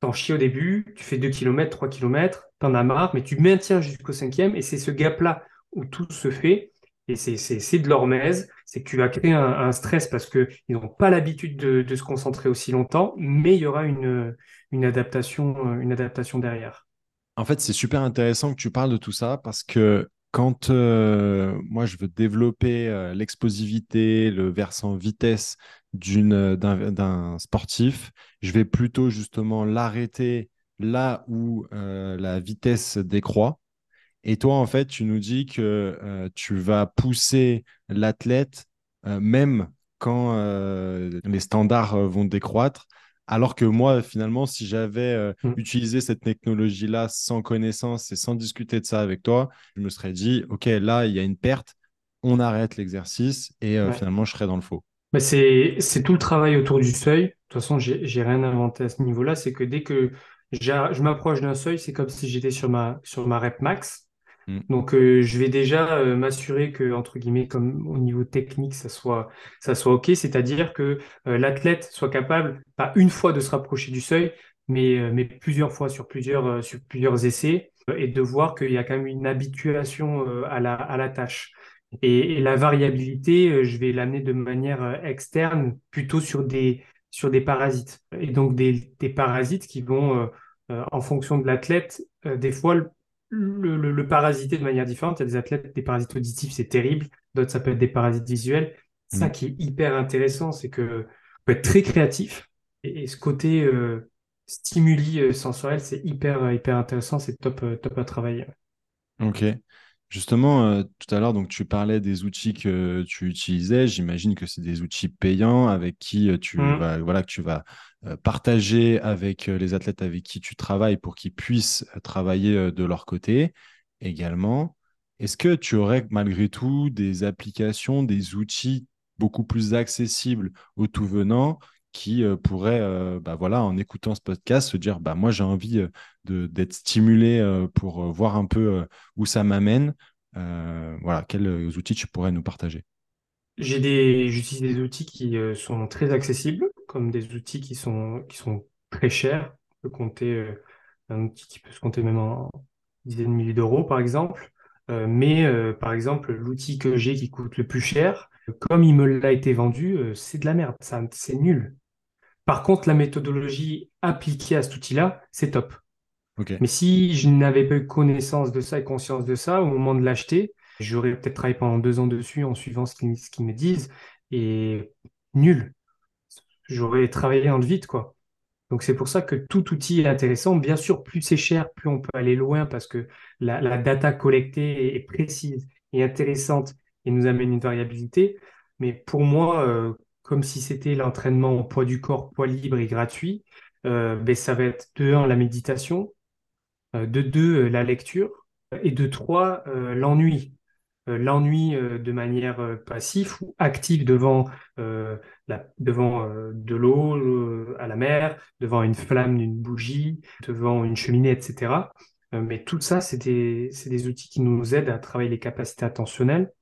t'en chies au début, tu fais 2 km, 3 km, t'en as marre, mais tu maintiens jusqu'au cinquième, et c'est ce gap-là où tout se fait, et c'est de l'hormèse, c'est que tu vas créer un, stress parce qu'ils n'ont pas l'habitude de, se concentrer aussi longtemps, mais il y aura une, une, adaptation, une adaptation derrière. En fait, c'est super intéressant que tu parles de tout ça parce que quand euh, moi je veux développer euh, l'explosivité, le versant vitesse d'un sportif, je vais plutôt justement l'arrêter là où euh, la vitesse décroît. Et toi, en fait, tu nous dis que euh, tu vas pousser l'athlète euh, même quand les standards vont décroître. Alors que moi, finalement, si j'avais mm. utilisé cette technologie-là sans connaissance et sans discuter de ça avec toi, je me serais dit, OK, là, il y a une perte, on arrête l'exercice et finalement, je serais dans le faux. Mais c'est, c'est tout le travail autour du seuil. De toute façon, j'ai, j'ai rien inventé à ce niveau-là. C'est que dès que je m'approche d'un seuil, c'est comme si j'étais sur ma, sur ma rep max. Mm. Donc, euh, je vais déjà euh, m'assurer que, entre guillemets, comme au niveau technique, ça soit, ça soit OK. C'est-à-dire que euh, l'athlète soit capable, pas une fois de se rapprocher du seuil, mais, mais plusieurs fois sur plusieurs, sur plusieurs essais et de voir qu'il y a quand même une habituation à la, à la tâche. Et, la variabilité, je vais l'amener de manière externe, plutôt sur des, sur des parasites. Et donc des, des parasites qui vont, en fonction de l'athlète, des fois le, le, parasiter de manière différente. Il y a des athlètes, des parasites auditifs, c'est terrible. D'autres, ça peut être des parasites visuels. Ça mm. qui est hyper intéressant, c'est que peut être très créatif. Et, ce côté euh, stimuli euh, sensoriel, c'est hyper, euh, hyper intéressant. C'est top, top à travailler. Ok. Justement, tout à l'heure, donc tu parlais des outils que tu utilisais. J'imagine que c'est des outils payants avec qui tu mm. vas, voilà, que tu vas euh, partager avec euh, les athlètes avec qui tu travailles pour qu'ils puissent euh, travailler de leur côté également. Est-ce que tu aurais malgré tout des applications, des outils beaucoup plus accessibles aux tout venants qui pourraient, bah voilà, en écoutant ce podcast, se dire bah moi j'ai envie d'être stimulé pour voir un peu où ça m'amène. voilà, quels outils tu pourrais nous partager? J'ai des, j'utilise des outils qui sont très accessibles comme des outils qui sont, très chers. On peut compter euh, un outil qui peut se compter même en dizaines de milliers d'euros, par exemple. Euh, mais euh, par exemple, l'outil que j'ai qui coûte le plus cher, comme il me l'a été vendu, c'est de la merde, c'est nul. Par contre, la méthodologie appliquée à cet outil-là, c'est top. Mais si je n'avais pas eu connaissance de ça et conscience de ça au moment de l'acheter, j'aurais peut-être travaillé pendant deux ans dessus en suivant ce qu'ils me disent et nul j'aurais travaillé en le vide, quoi. Donc c'est pour ça que tout outil est intéressant. Bien sûr, plus c'est cher, plus on peut aller loin parce que la, data collectée est, précise et intéressante et nous amène une variabilité. Mais pour moi, euh, comme si c'était l'entraînement au poids du corps, poids libre et gratuit, euh, ben, ça va être de un la méditation, euh, de deux la lecture et de trois l'ennui. Euh, l'ennui euh, de manière euh, passive ou active devant, la, devant de l'eau à la mer, devant une flamme d'une bougie, devant une cheminée, etc. mais tout ça, c'est des, des, outils qui nous aident à travailler les capacités attentionnelles,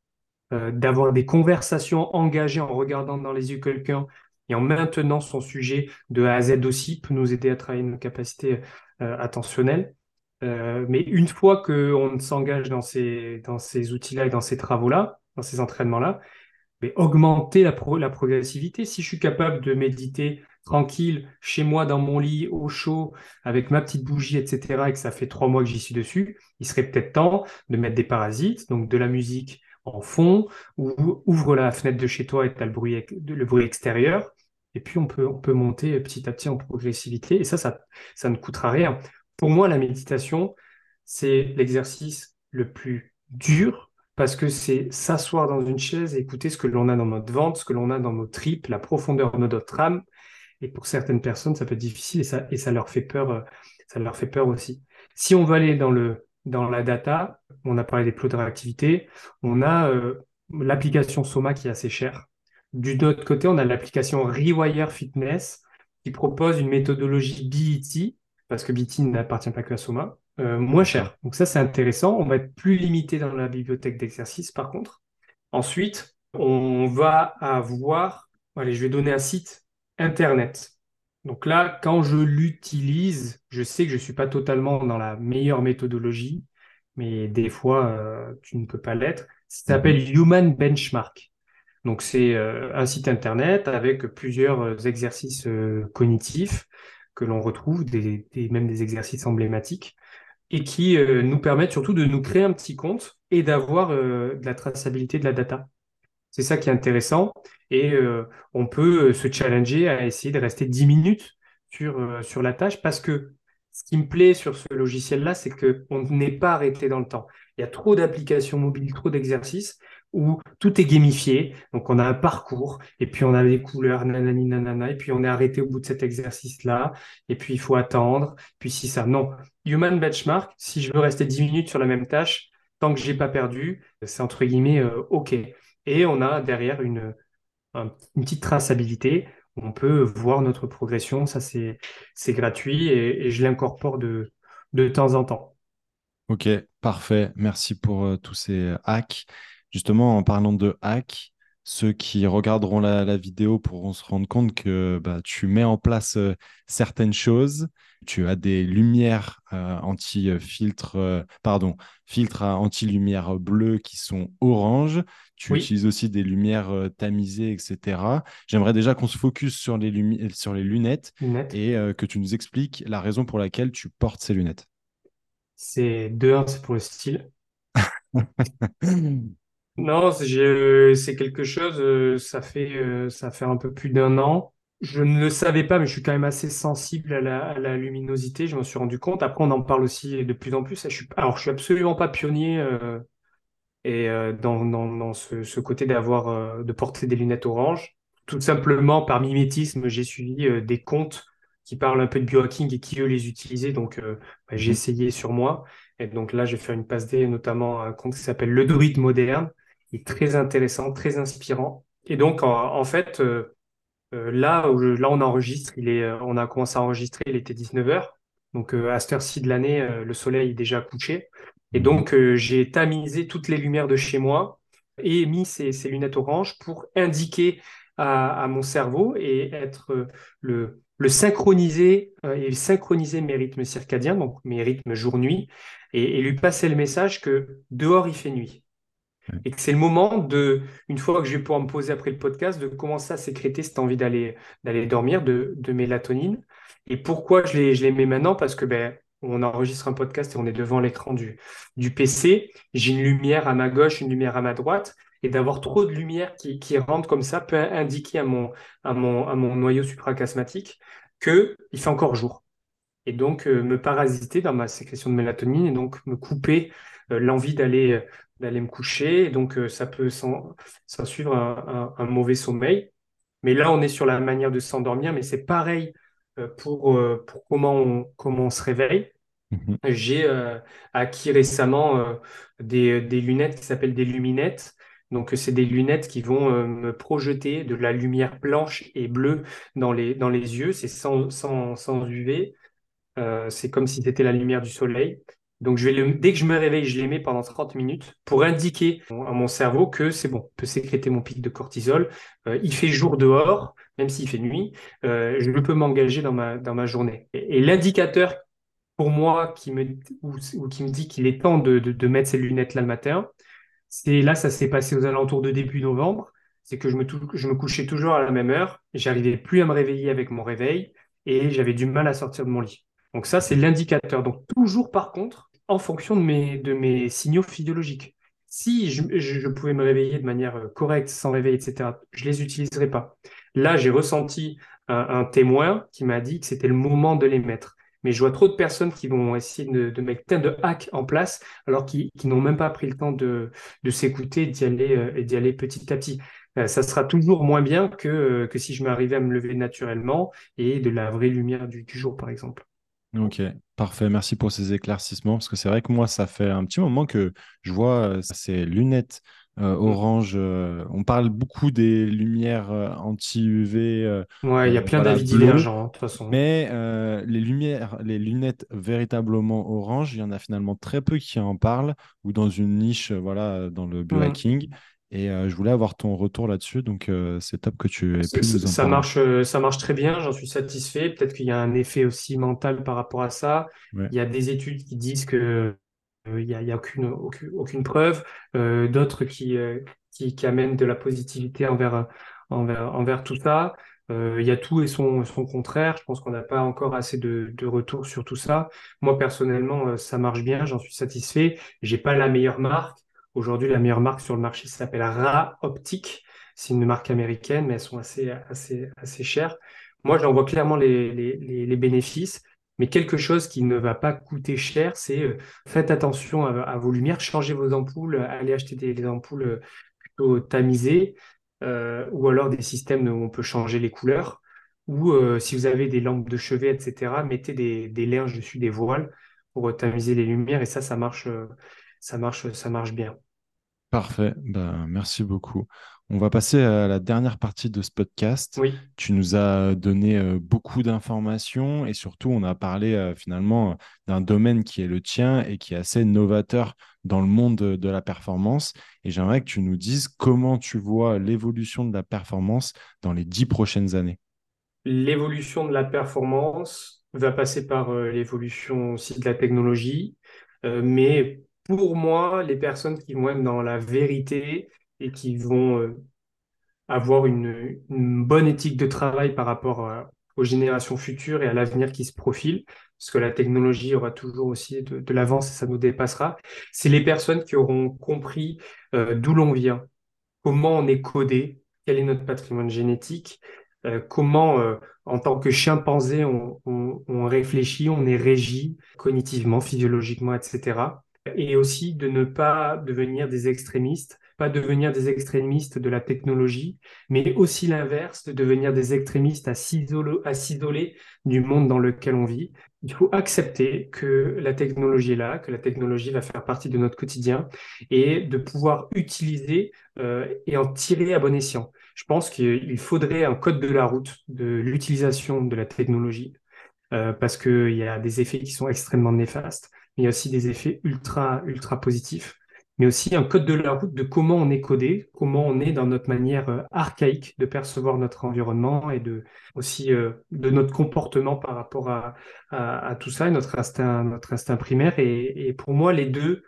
d'avoir des conversations engagées en regardant dans les yeux quelqu'un et en maintenant son sujet de A à Z aussi peut nous aider à travailler nos capacités attentionnelles. Euh, mais une fois qu'on s'engage dans ces, dans ces outils-là et dans ces travaux-là, dans ces entraînements-là, mais augmenter la, la progressivité. Si je suis capable de méditer tranquille chez moi dans mon lit au chaud avec ma petite bougie, etc., et que ça fait trois mois que j'y suis dessus, il serait peut-être temps de mettre des parasites, donc de la musique en fond, ou ouvre la fenêtre de chez toi et tu as le bruit, le bruit extérieur. Et puis on peut, on peut monter petit à petit en progressivité. Et ça, ça, ça ne coûtera rien. Pour moi, la méditation, c'est l'exercice le plus dur parce que c'est s'asseoir dans une chaise et écouter ce que l'on a dans notre ventre, ce que l'on a dans nos tripes, la profondeur de notre âme. Et pour certaines personnes, ça peut être difficile et ça, et ça leur fait peur, euh, ça leur fait peur aussi. Si on va aller dans le, dans la data, on a parlé des plots de réactivité, on a euh, l'application Soma qui est assez chère. Du autre côté, on a l'application Rewire Fitness qui propose une méthodologie BET parce que BT n'appartient pas que à Soma, euh, moins cher. Donc ça, c'est intéressant. On va être plus limité dans la bibliothèque d'exercice, par contre. Ensuite, on va avoir, allez, je vais donner un site Internet. Donc là, quand je l'utilise, je sais que je ne suis pas totalement dans la meilleure méthodologie, mais des fois, euh, tu ne peux pas l'être. Ça s'appelle. Human Benchmark. Donc c'est euh, un site Internet avec plusieurs exercices cognitifs que l'on retrouve, des, même des exercices emblématiques, et qui euh, nous permettent surtout de nous créer un petit compte et d'avoir euh, de la traçabilité de la data. C'est ça qui est intéressant. Et euh, on peut se challenger à essayer de rester 10 minutes sur, euh, sur la tâche parce que ce qui me plaît sur ce logiciel-là, c'est qu'on n'est pas arrêté dans le temps. Il y a trop d'applications mobiles, trop d'exercices où tout est gamifié. Donc, on a un parcours et puis on a des couleurs, nanani, nanana, et puis on est arrêté au bout de cet exercice-là. Et puis, il faut attendre. Puis, si ça, non. Human Benchmark, si je veux rester 10 minutes sur la même tâche, tant que j'ai pas perdu, c'est entre guillemets euh, OK. Et on a derrière une, une petite traçabilité on peut voir notre progression. Ça, c'est, gratuit et, je l'incorpore de, de temps en temps. Ok, parfait. Merci pour euh, tous ces hacks. Justement, en parlant de hacks, ceux qui regarderont la, vidéo pourront se rendre compte que bah, tu mets en place euh, certaines choses. Tu as des lumières euh, anti-filtre, pardon, filtres à anti-lumière bleue qui sont orange. Tu utilises aussi des lumières euh, tamisées, etc. J'aimerais déjà qu'on se focus sur les, sur les lunettes, et euh, que tu nous expliques la raison pour laquelle tu portes ces lunettes. C'est de un, c'est pour le style. non, c'est quelque chose, euh, ça fait, ça fait un peu plus d'un an. Je ne le savais pas, mais je suis quand même assez sensible à la, luminosité. Je m'en suis rendu compte. Après, on en parle aussi de plus en plus. Je alors, je suis absolument pas pionnier et euh, dans, dans, dans ce, côté d'avoir euh, de porter des lunettes orange. Tout simplement par mimétisme, j'ai suivi euh, des comptes qui parlent un peu de biohacking et qui eux les utilisaient. Donc bah, j'ai essayé sur moi. Et donc là, j'ai fait une passe D, notamment un compte qui s'appelle Le Druide Moderne. Très intéressant, très inspirant. Et donc en, fait, là, où là on enregistre, il est, on a commencé à enregistrer, il était 19h. Donc à cette heure-ci de l'année, le soleil est déjà couché. Et donc, euh, j'ai tamisé toutes les lumières de chez moi et mis ces, lunettes oranges pour indiquer à, mon cerveau et être euh, le, synchroniser euh, et synchroniser mes rythmes circadiens, donc mes rythmes jour-nuit, et, lui passer le message que dehors il fait nuit. Et que c'est le moment de, une fois que je vais pouvoir me poser après le podcast, de commencer à sécréter cette envie d'aller d'aller dormir, de, de mélatonine. Et pourquoi je les, je les mets maintenant? Parce que ben, on enregistre un podcast et on est devant l'écran du, du PC, j'ai une lumière à ma gauche, une lumière à ma droite, et d'avoir trop de lumière qui, qui rentre comme ça peut indiquer à mon, à mon, à mon noyau supracasmatique qu'il fait encore jour. Et donc euh, me parasiter dans ma sécrétion de mélatonine et donc me couper euh, l'envie d'aller d'aller me coucher. Et donc ça peut s'en suivre un, un, mauvais sommeil. Mais là, on est sur la manière de s'endormir, mais c'est pareil pour, pour comment, on, comment on se réveille. Mhm. J'ai euh, acquis récemment euh, des, lunettes qui s'appellent des luminettes. Donc, c'est des lunettes qui vont euh, me projeter de la lumière blanche et bleue dans les, dans les yeux. C'est sans, sans, sans UV. c'est comme si c'était la lumière du soleil. Donc, je dès que je me réveille, je les mets pendant 30 minutes pour indiquer à mon cerveau que c'est bon, je peux sécréter mon pic de cortisol. il fait jour dehors, même s'il fait nuit. je peux m'engager dans ma, journée. et l'indicateur pour moi qui me, ou, qui me dit qu'il est temps de, de, mettre ces lunettes là le matin, c'est là, ça s'est passé aux alentours de début novembre. C'est que je me, je me couchais toujours à la même heure, j'arrivais plus à me réveiller avec mon réveil et j'avais du mal à sortir de mon lit. Donc ça, c'est l'indicateur. Donc toujours par contre, en fonction de mes, de mes signaux physiologiques. Si je, pouvais me réveiller de manière euh, correcte, sans réveil, etc., je les utiliserais pas. Là, j'ai ressenti un, témoin qui m'a dit que c'était le moment de les mettre mais je vois trop de personnes qui vont essayer de, mettre plein de hacks en place alors qu'ils n'ont même pas pris le temps de, s'écouter d'y aller, euh, d'y aller petit à petit. Euh, ça sera toujours moins bien que, que si je m'arrivais à me lever naturellement et de la vraie lumière du, jour, par exemple. Ok, parfait. Merci pour ces éclaircissements parce que c'est vrai que moi, ça fait un petit moment que je vois ces lunettes euh, mm. orange. Euh, on parle beaucoup des lumières euh, anti-UV. ouais, il y a plein d'avis divergents, hein, de toute façon. Mais les lumières, les lunettes véritablement orange, il y en a finalement très peu qui en parlent ou dans une niche, voilà, dans le biohacking. Et je voulais avoir ton retour là-dessus, donc c'est top que tu aies pu nous en ça marche, ça marche très bien, j'en suis satisfait. Peut-être qu'il y a un effet aussi mental par rapport à ça. Il y a des études qui disent que il euh, n'y a, y a aucune, aucune, preuve, euh, d'autres qui, euh, qui, qui, amènent de la positivité envers, envers, envers tout ça. Il y a tout et son, son contraire. Je pense qu'on n'a pas encore assez de, de retours sur tout ça. Moi, personnellement, ça marche bien, j'en suis satisfait. J'ai pas la meilleure marque. Aujourd'hui, la meilleure marque sur le marché s'appelle Ra Optique. C'est une marque américaine, mais elles sont assez, assez, assez chères. Moi, j'en vois clairement les, les, les, bénéfices. Mais quelque chose qui ne va pas coûter cher, c'est euh, faites attention à, vos lumières, changez vos ampoules, allez acheter des, ampoules euh, plutôt tamisées, euh, ou alors des systèmes où on peut changer les couleurs, ou si vous avez des lampes de chevet, etc., mettez des, des linges dessus, des voiles pour tamiser les lumières, et ça, ça marche, ça marche, ça marche bien. Parfait, ben, merci beaucoup. On va passer à la dernière partie de ce podcast. Oui. Tu nous as donné euh, beaucoup d'informations et surtout, on a parlé euh, finalement d'un domaine qui est le tien et qui est assez novateur dans le monde de, la performance. Et j'aimerais que tu nous dises comment tu vois l'évolution de la performance dans les dix prochaines années. L'évolution de la performance va passer par euh, l'évolution aussi de la technologie, mais pour moi, les personnes qui vont être dans la vérité et qui vont euh, avoir une, bonne éthique de travail par rapport aux générations futures et à l'avenir qui se profile, parce que la technologie aura toujours aussi de, l'avance et ça nous dépassera, c'est les personnes qui auront compris euh, d'où l'on vient, comment on est codé, quel est notre patrimoine génétique, euh, comment, en tant que chimpanzé, on, réfléchit, on est régi cognitivement, physiologiquement, etc et aussi de ne pas devenir des extrémistes, pas devenir des extrémistes de la technologie, mais aussi l'inverse, de devenir des extrémistes à s'isoler du monde dans lequel on vit. Il faut accepter que la technologie est là, que la technologie va faire partie de notre quotidien et de pouvoir utiliser euh, et en tirer à bon escient. Je pense qu'il faudrait un code de la route de l'utilisation de la technologie euh, parce qu'il y a des effets qui sont extrêmement néfastes il y a aussi des effets ultra, ultra positifs, mais aussi un code de la route de comment on est codé, comment on est dans notre manière euh, archaïque de percevoir notre environnement et de, aussi euh, de notre comportement par rapport à, à, tout ça et notre instinct, notre instinct primaire. Et, pour moi, les deux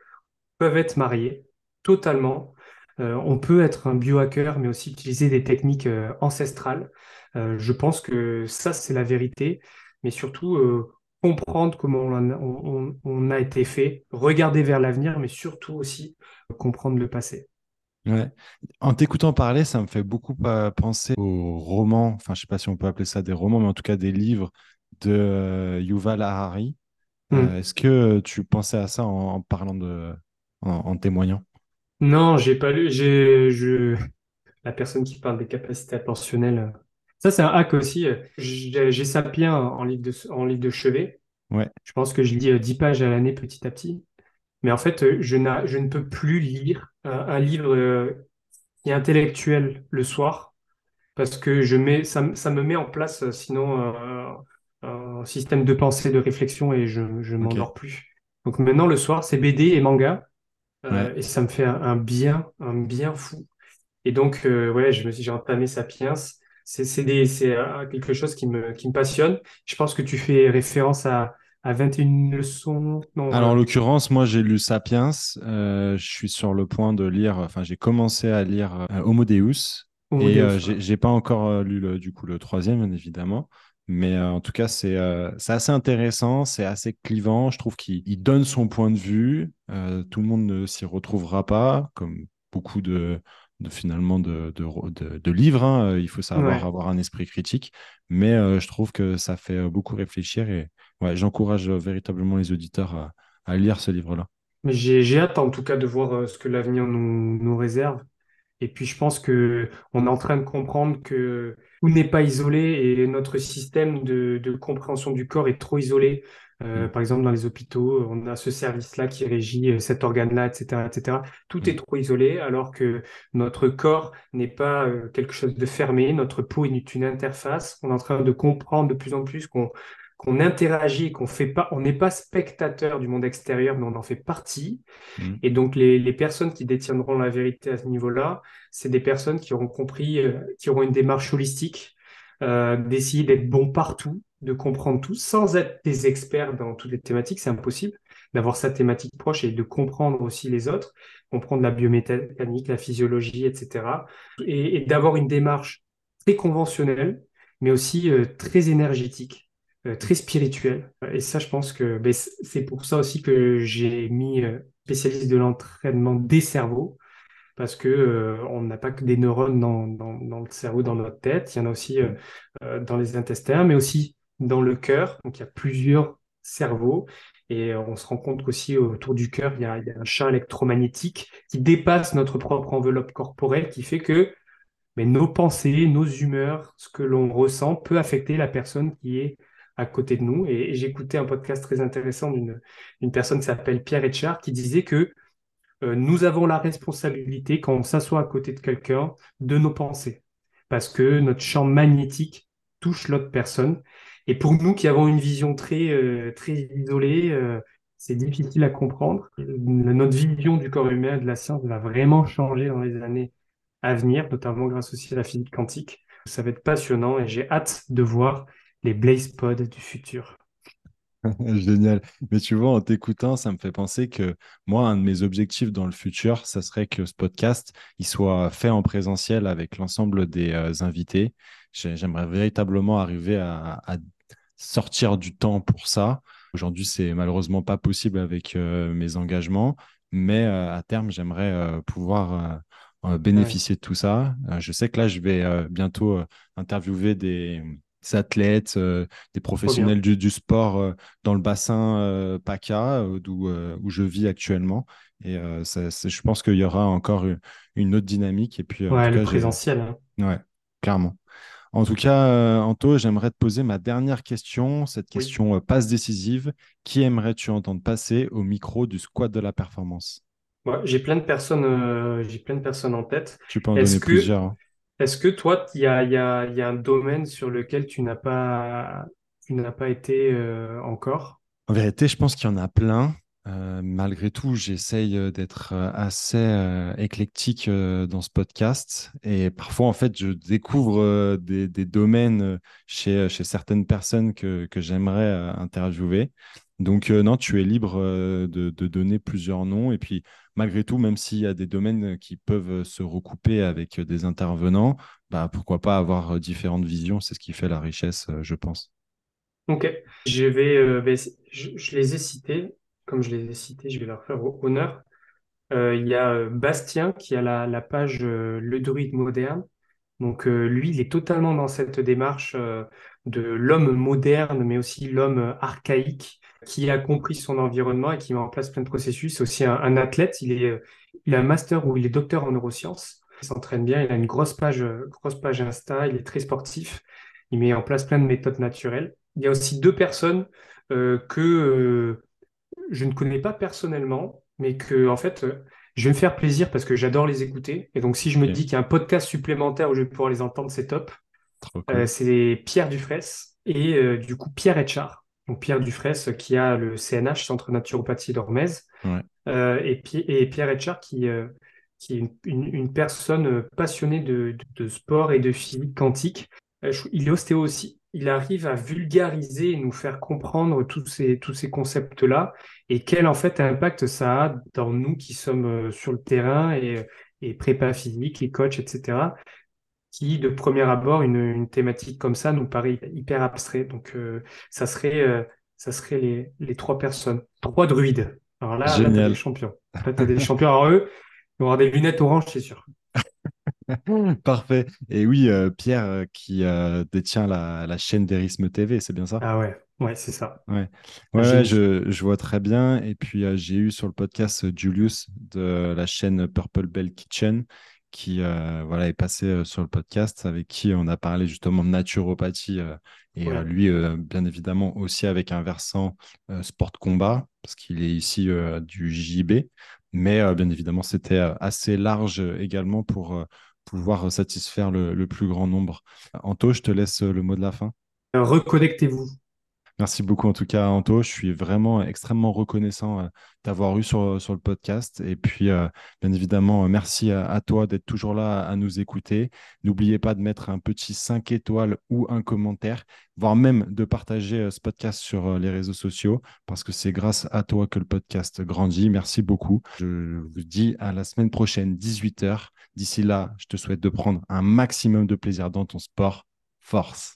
peuvent être mariés totalement. Euh, on peut être un biohacker, mais aussi utiliser des techniques ancestrales. je pense que ça, c'est la vérité. Mais surtout, comprendre comment on, a été fait, regarder vers l'avenir, mais surtout aussi comprendre le passé. Ouais. En t'écoutant parler, ça me fait beaucoup penser aux romans, enfin je sais pas si on peut appeler ça des romans, mais en tout cas des livres de euh, Yuval Harari. Hmm. Euh, est-ce que tu pensais à ça en, parlant de, en, témoignant? Non, j'ai pas lu. J'ai, je... La personne qui parle des capacités attentionnelles, ça, c'est un hack aussi. J'ai Sapiens en livre de, en livre de chevet. Ouais. Je pense que je lis 10 euh, pages à l'année petit à petit. Mais en fait, euh, je, je ne peux plus lire un, livre euh, qui est intellectuel le soir parce que je mets, ça, ça me met en place sinon un système de pensée, de réflexion et je ne m'endors plus. Donc maintenant, le soir, c'est BD et manga. et ça me fait un, bien, un bien fou. Et donc, ouais, je me suis, j'ai entamé Sapiens c'est euh, quelque chose qui me, qui me passionne. Je pense que tu fais référence à, à 21 leçons. Alors, en l'occurrence, moi, j'ai lu Sapiens. Euh, je suis sur le point de lire, enfin, j'ai commencé à lire euh, Homo Deus. et j'ai pas encore lu le, du coup le troisième, bien évidemment. Mais en tout cas, c'est assez intéressant, c'est assez clivant. Je trouve qu'il donne son point de vue. tout le monde ne s'y retrouvera pas, comme beaucoup de, de finalement de, de, de, livres. Hein. Euh, il faut savoir avoir un esprit critique, mais euh, je trouve que ça fait euh, beaucoup réfléchir et ouais, j'encourage véritablement les auditeurs à, à lire ce livre-là. J'ai hâte en tout cas de voir ce que l'avenir nous, nous réserve. Et puis je pense que on est en train de comprendre que tout n'est pas isolé et notre système de, de compréhension du corps est trop isolé. Euh, mm. par exemple, dans les hôpitaux, on a ce service-là qui régit euh, cet organe-là, etc., etc. Tout mm. est trop isolé, alors que notre corps n'est pas euh, quelque chose de fermé. Notre peau est une interface. On est en train de comprendre de plus en plus qu'on qu'on interagit, qu'on fait pas, on n'est pas spectateur du monde extérieur, mais on en fait partie. Mm. Et donc les, les, personnes qui détiendront la vérité à ce niveau-là, c'est des personnes qui auront compris, qui auront une démarche holistique, euh, d'essayer d'être bon partout, de comprendre tout sans être des experts dans toutes les thématiques, c'est impossible d'avoir sa thématique proche et de comprendre aussi les autres, comprendre la biomécanique, la physiologie, etc. Et, d'avoir une démarche très conventionnelle, mais aussi euh, très énergétique, euh, très spirituelle. Et ça, je pense que ben, c'est pour ça aussi que j'ai mis euh, spécialistes de l'entraînement des cerveaux parce que on n'a pas que des neurones dans, le cerveau, dans notre tête, il y en a aussi dans les intestins, mais aussi dans le cœur. Donc il y a plusieurs cerveaux et on se rend compte qu'aussi autour du cœur, il y, a, un champ électromagnétique qui dépasse notre propre enveloppe corporelle, qui fait que mais nos pensées, nos humeurs, ce que l'on ressent peut affecter la personne qui est à côté de nous. Et, j'écoutais un podcast très intéressant d'une personne qui s'appelle Pierre Etchard qui disait que euh, nous avons la responsabilité, quand on s'assoit à côté de quelqu'un, de nos pensées. Parce que notre champ magnétique touche l'autre personne. Et pour nous qui avons une vision très, euh, très isolée, euh, c'est difficile à comprendre. Notre vision du corps humain, de la science, va vraiment changer dans les années à venir, notamment grâce aussi à la physique quantique. Ça va être passionnant et j'ai hâte de voir les Blaze Pods du futur. Génial. Mais tu vois, en t'écoutant, ça me fait penser que moi, un de mes objectifs dans le futur, ça serait que ce podcast, il soit fait en présentiel avec l'ensemble des euh, invités. J'aimerais véritablement arriver à, sortir du temps pour ça. Aujourd'hui, c'est malheureusement pas possible avec euh, mes engagements, mais euh, à terme, j'aimerais pouvoir bénéficier de tout ça. je sais que là, je vais bientôt interviewer des athlètes, euh, des professionnels du, sport euh, dans le bassin euh, PACA, d'où où je vis actuellement. Et je pense qu'il y aura encore une, autre dynamique. Et puis, ouais, le présentiel. Hein. Ouais, clairement. En tout cas, Anto, j'aimerais te poser ma dernière question, cette question passe décisive. Qui aimerais-tu entendre passer au micro du squat de la performance? J'ai plein de personnes, j'ai plein de personnes en tête. Tu peux en donner plusieurs. Hein. Est-ce que toi, il y a, y, a, y a, un domaine sur lequel tu n'as pas, tu n'as pas été euh, encore? En vérité, je pense qu'il y en a plein. Euh, malgré tout, j'essaye euh, d'être assez éclectique dans ce podcast. Et parfois, en fait, je découvre des, domaines chez, chez certaines personnes que, que j'aimerais interviewer. Donc, non, tu es libre de, de, donner plusieurs noms. Et puis, malgré tout, même s'il y a des domaines qui peuvent se recouper avec des intervenants, bah, pourquoi pas avoir différentes visions C'est ce qui fait la richesse, je pense. Ok, je vais, ben, je, les ai cités, comme je les ai cités, je vais leur faire honneur. il y a Bastien qui a la, page Le druide moderne. Donc lui, il est totalement dans cette démarche de l'homme moderne, mais aussi l'homme archaïque qui a compris son environnement et qui met en place plein de processus. C'est aussi un, athlète. Il, est, il a un master où il est docteur en neurosciences. Il s'entraîne bien. Il a une grosse page, grosse page Insta. Il est très sportif. Il met en place plein de méthodes naturelles. Il y a aussi deux personnes euh, que euh, je ne connais pas personnellement, mais que, en fait, je vais me faire plaisir parce que j'adore les écouter. Et donc, si je me dis qu'il y a un podcast supplémentaire où je vais pouvoir les entendre, c'est top. Euh, c'est Pierre Dufresne et du coup Pierre Etchard donc Pierre Dufresne qui a le CNH, Centre Naturopathie d'Ormez, euh, et, et, Pierre Etchard qui, euh, qui est une, personne passionnée de, sport et de physique quantique. Euh, il est ostéo aussi. Il arrive à vulgariser et nous faire comprendre tous ces, tous ces concepts-là et quel en fait impact ça a dans nous qui sommes sur le terrain et, et prépa physique, les coachs, etc qui, de premier abord, une, thématique comme ça nous paraît hyper abstrait. Donc, euh, ça serait, euh, ça serait les, les, trois personnes, trois druides. Alors là, là t'as des champions. Là, t'as des champions. Alors eux, ils vont avoir des lunettes oranges, c'est sûr. Parfait. Et oui, euh, Pierre qui détient la, la chaîne d'Erisme TV, c'est bien ça? Ah ouais, ouais, c'est ça. Ouais, ouais, je, je, vois très bien. Et puis, j'ai eu sur le podcast Julius de la chaîne Purple Bell Kitchen qui euh, voilà, est passé euh, sur le podcast, avec qui on a parlé justement de naturopathie, euh, et lui, bien évidemment, aussi avec un versant sport combat, parce qu'il est ici du JB, mais bien évidemment, c'était assez large également pour pouvoir satisfaire le, plus grand nombre. Anto, je te laisse le mot de la fin. Reconnectez-vous. Merci beaucoup en tout cas, Anto. Je suis vraiment extrêmement reconnaissant euh, d'avoir eu sur, le podcast. Et puis, euh, bien évidemment, euh, merci à, toi d'être toujours là à, nous écouter. N'oubliez pas de mettre un petit 5 étoiles ou un commentaire, voire même de partager ce podcast sur les réseaux sociaux, parce que c'est grâce à toi que le podcast grandit. Merci beaucoup. Je vous dis à la semaine prochaine, 18h. D'ici là, je te souhaite de prendre un maximum de plaisir dans ton sport. Force.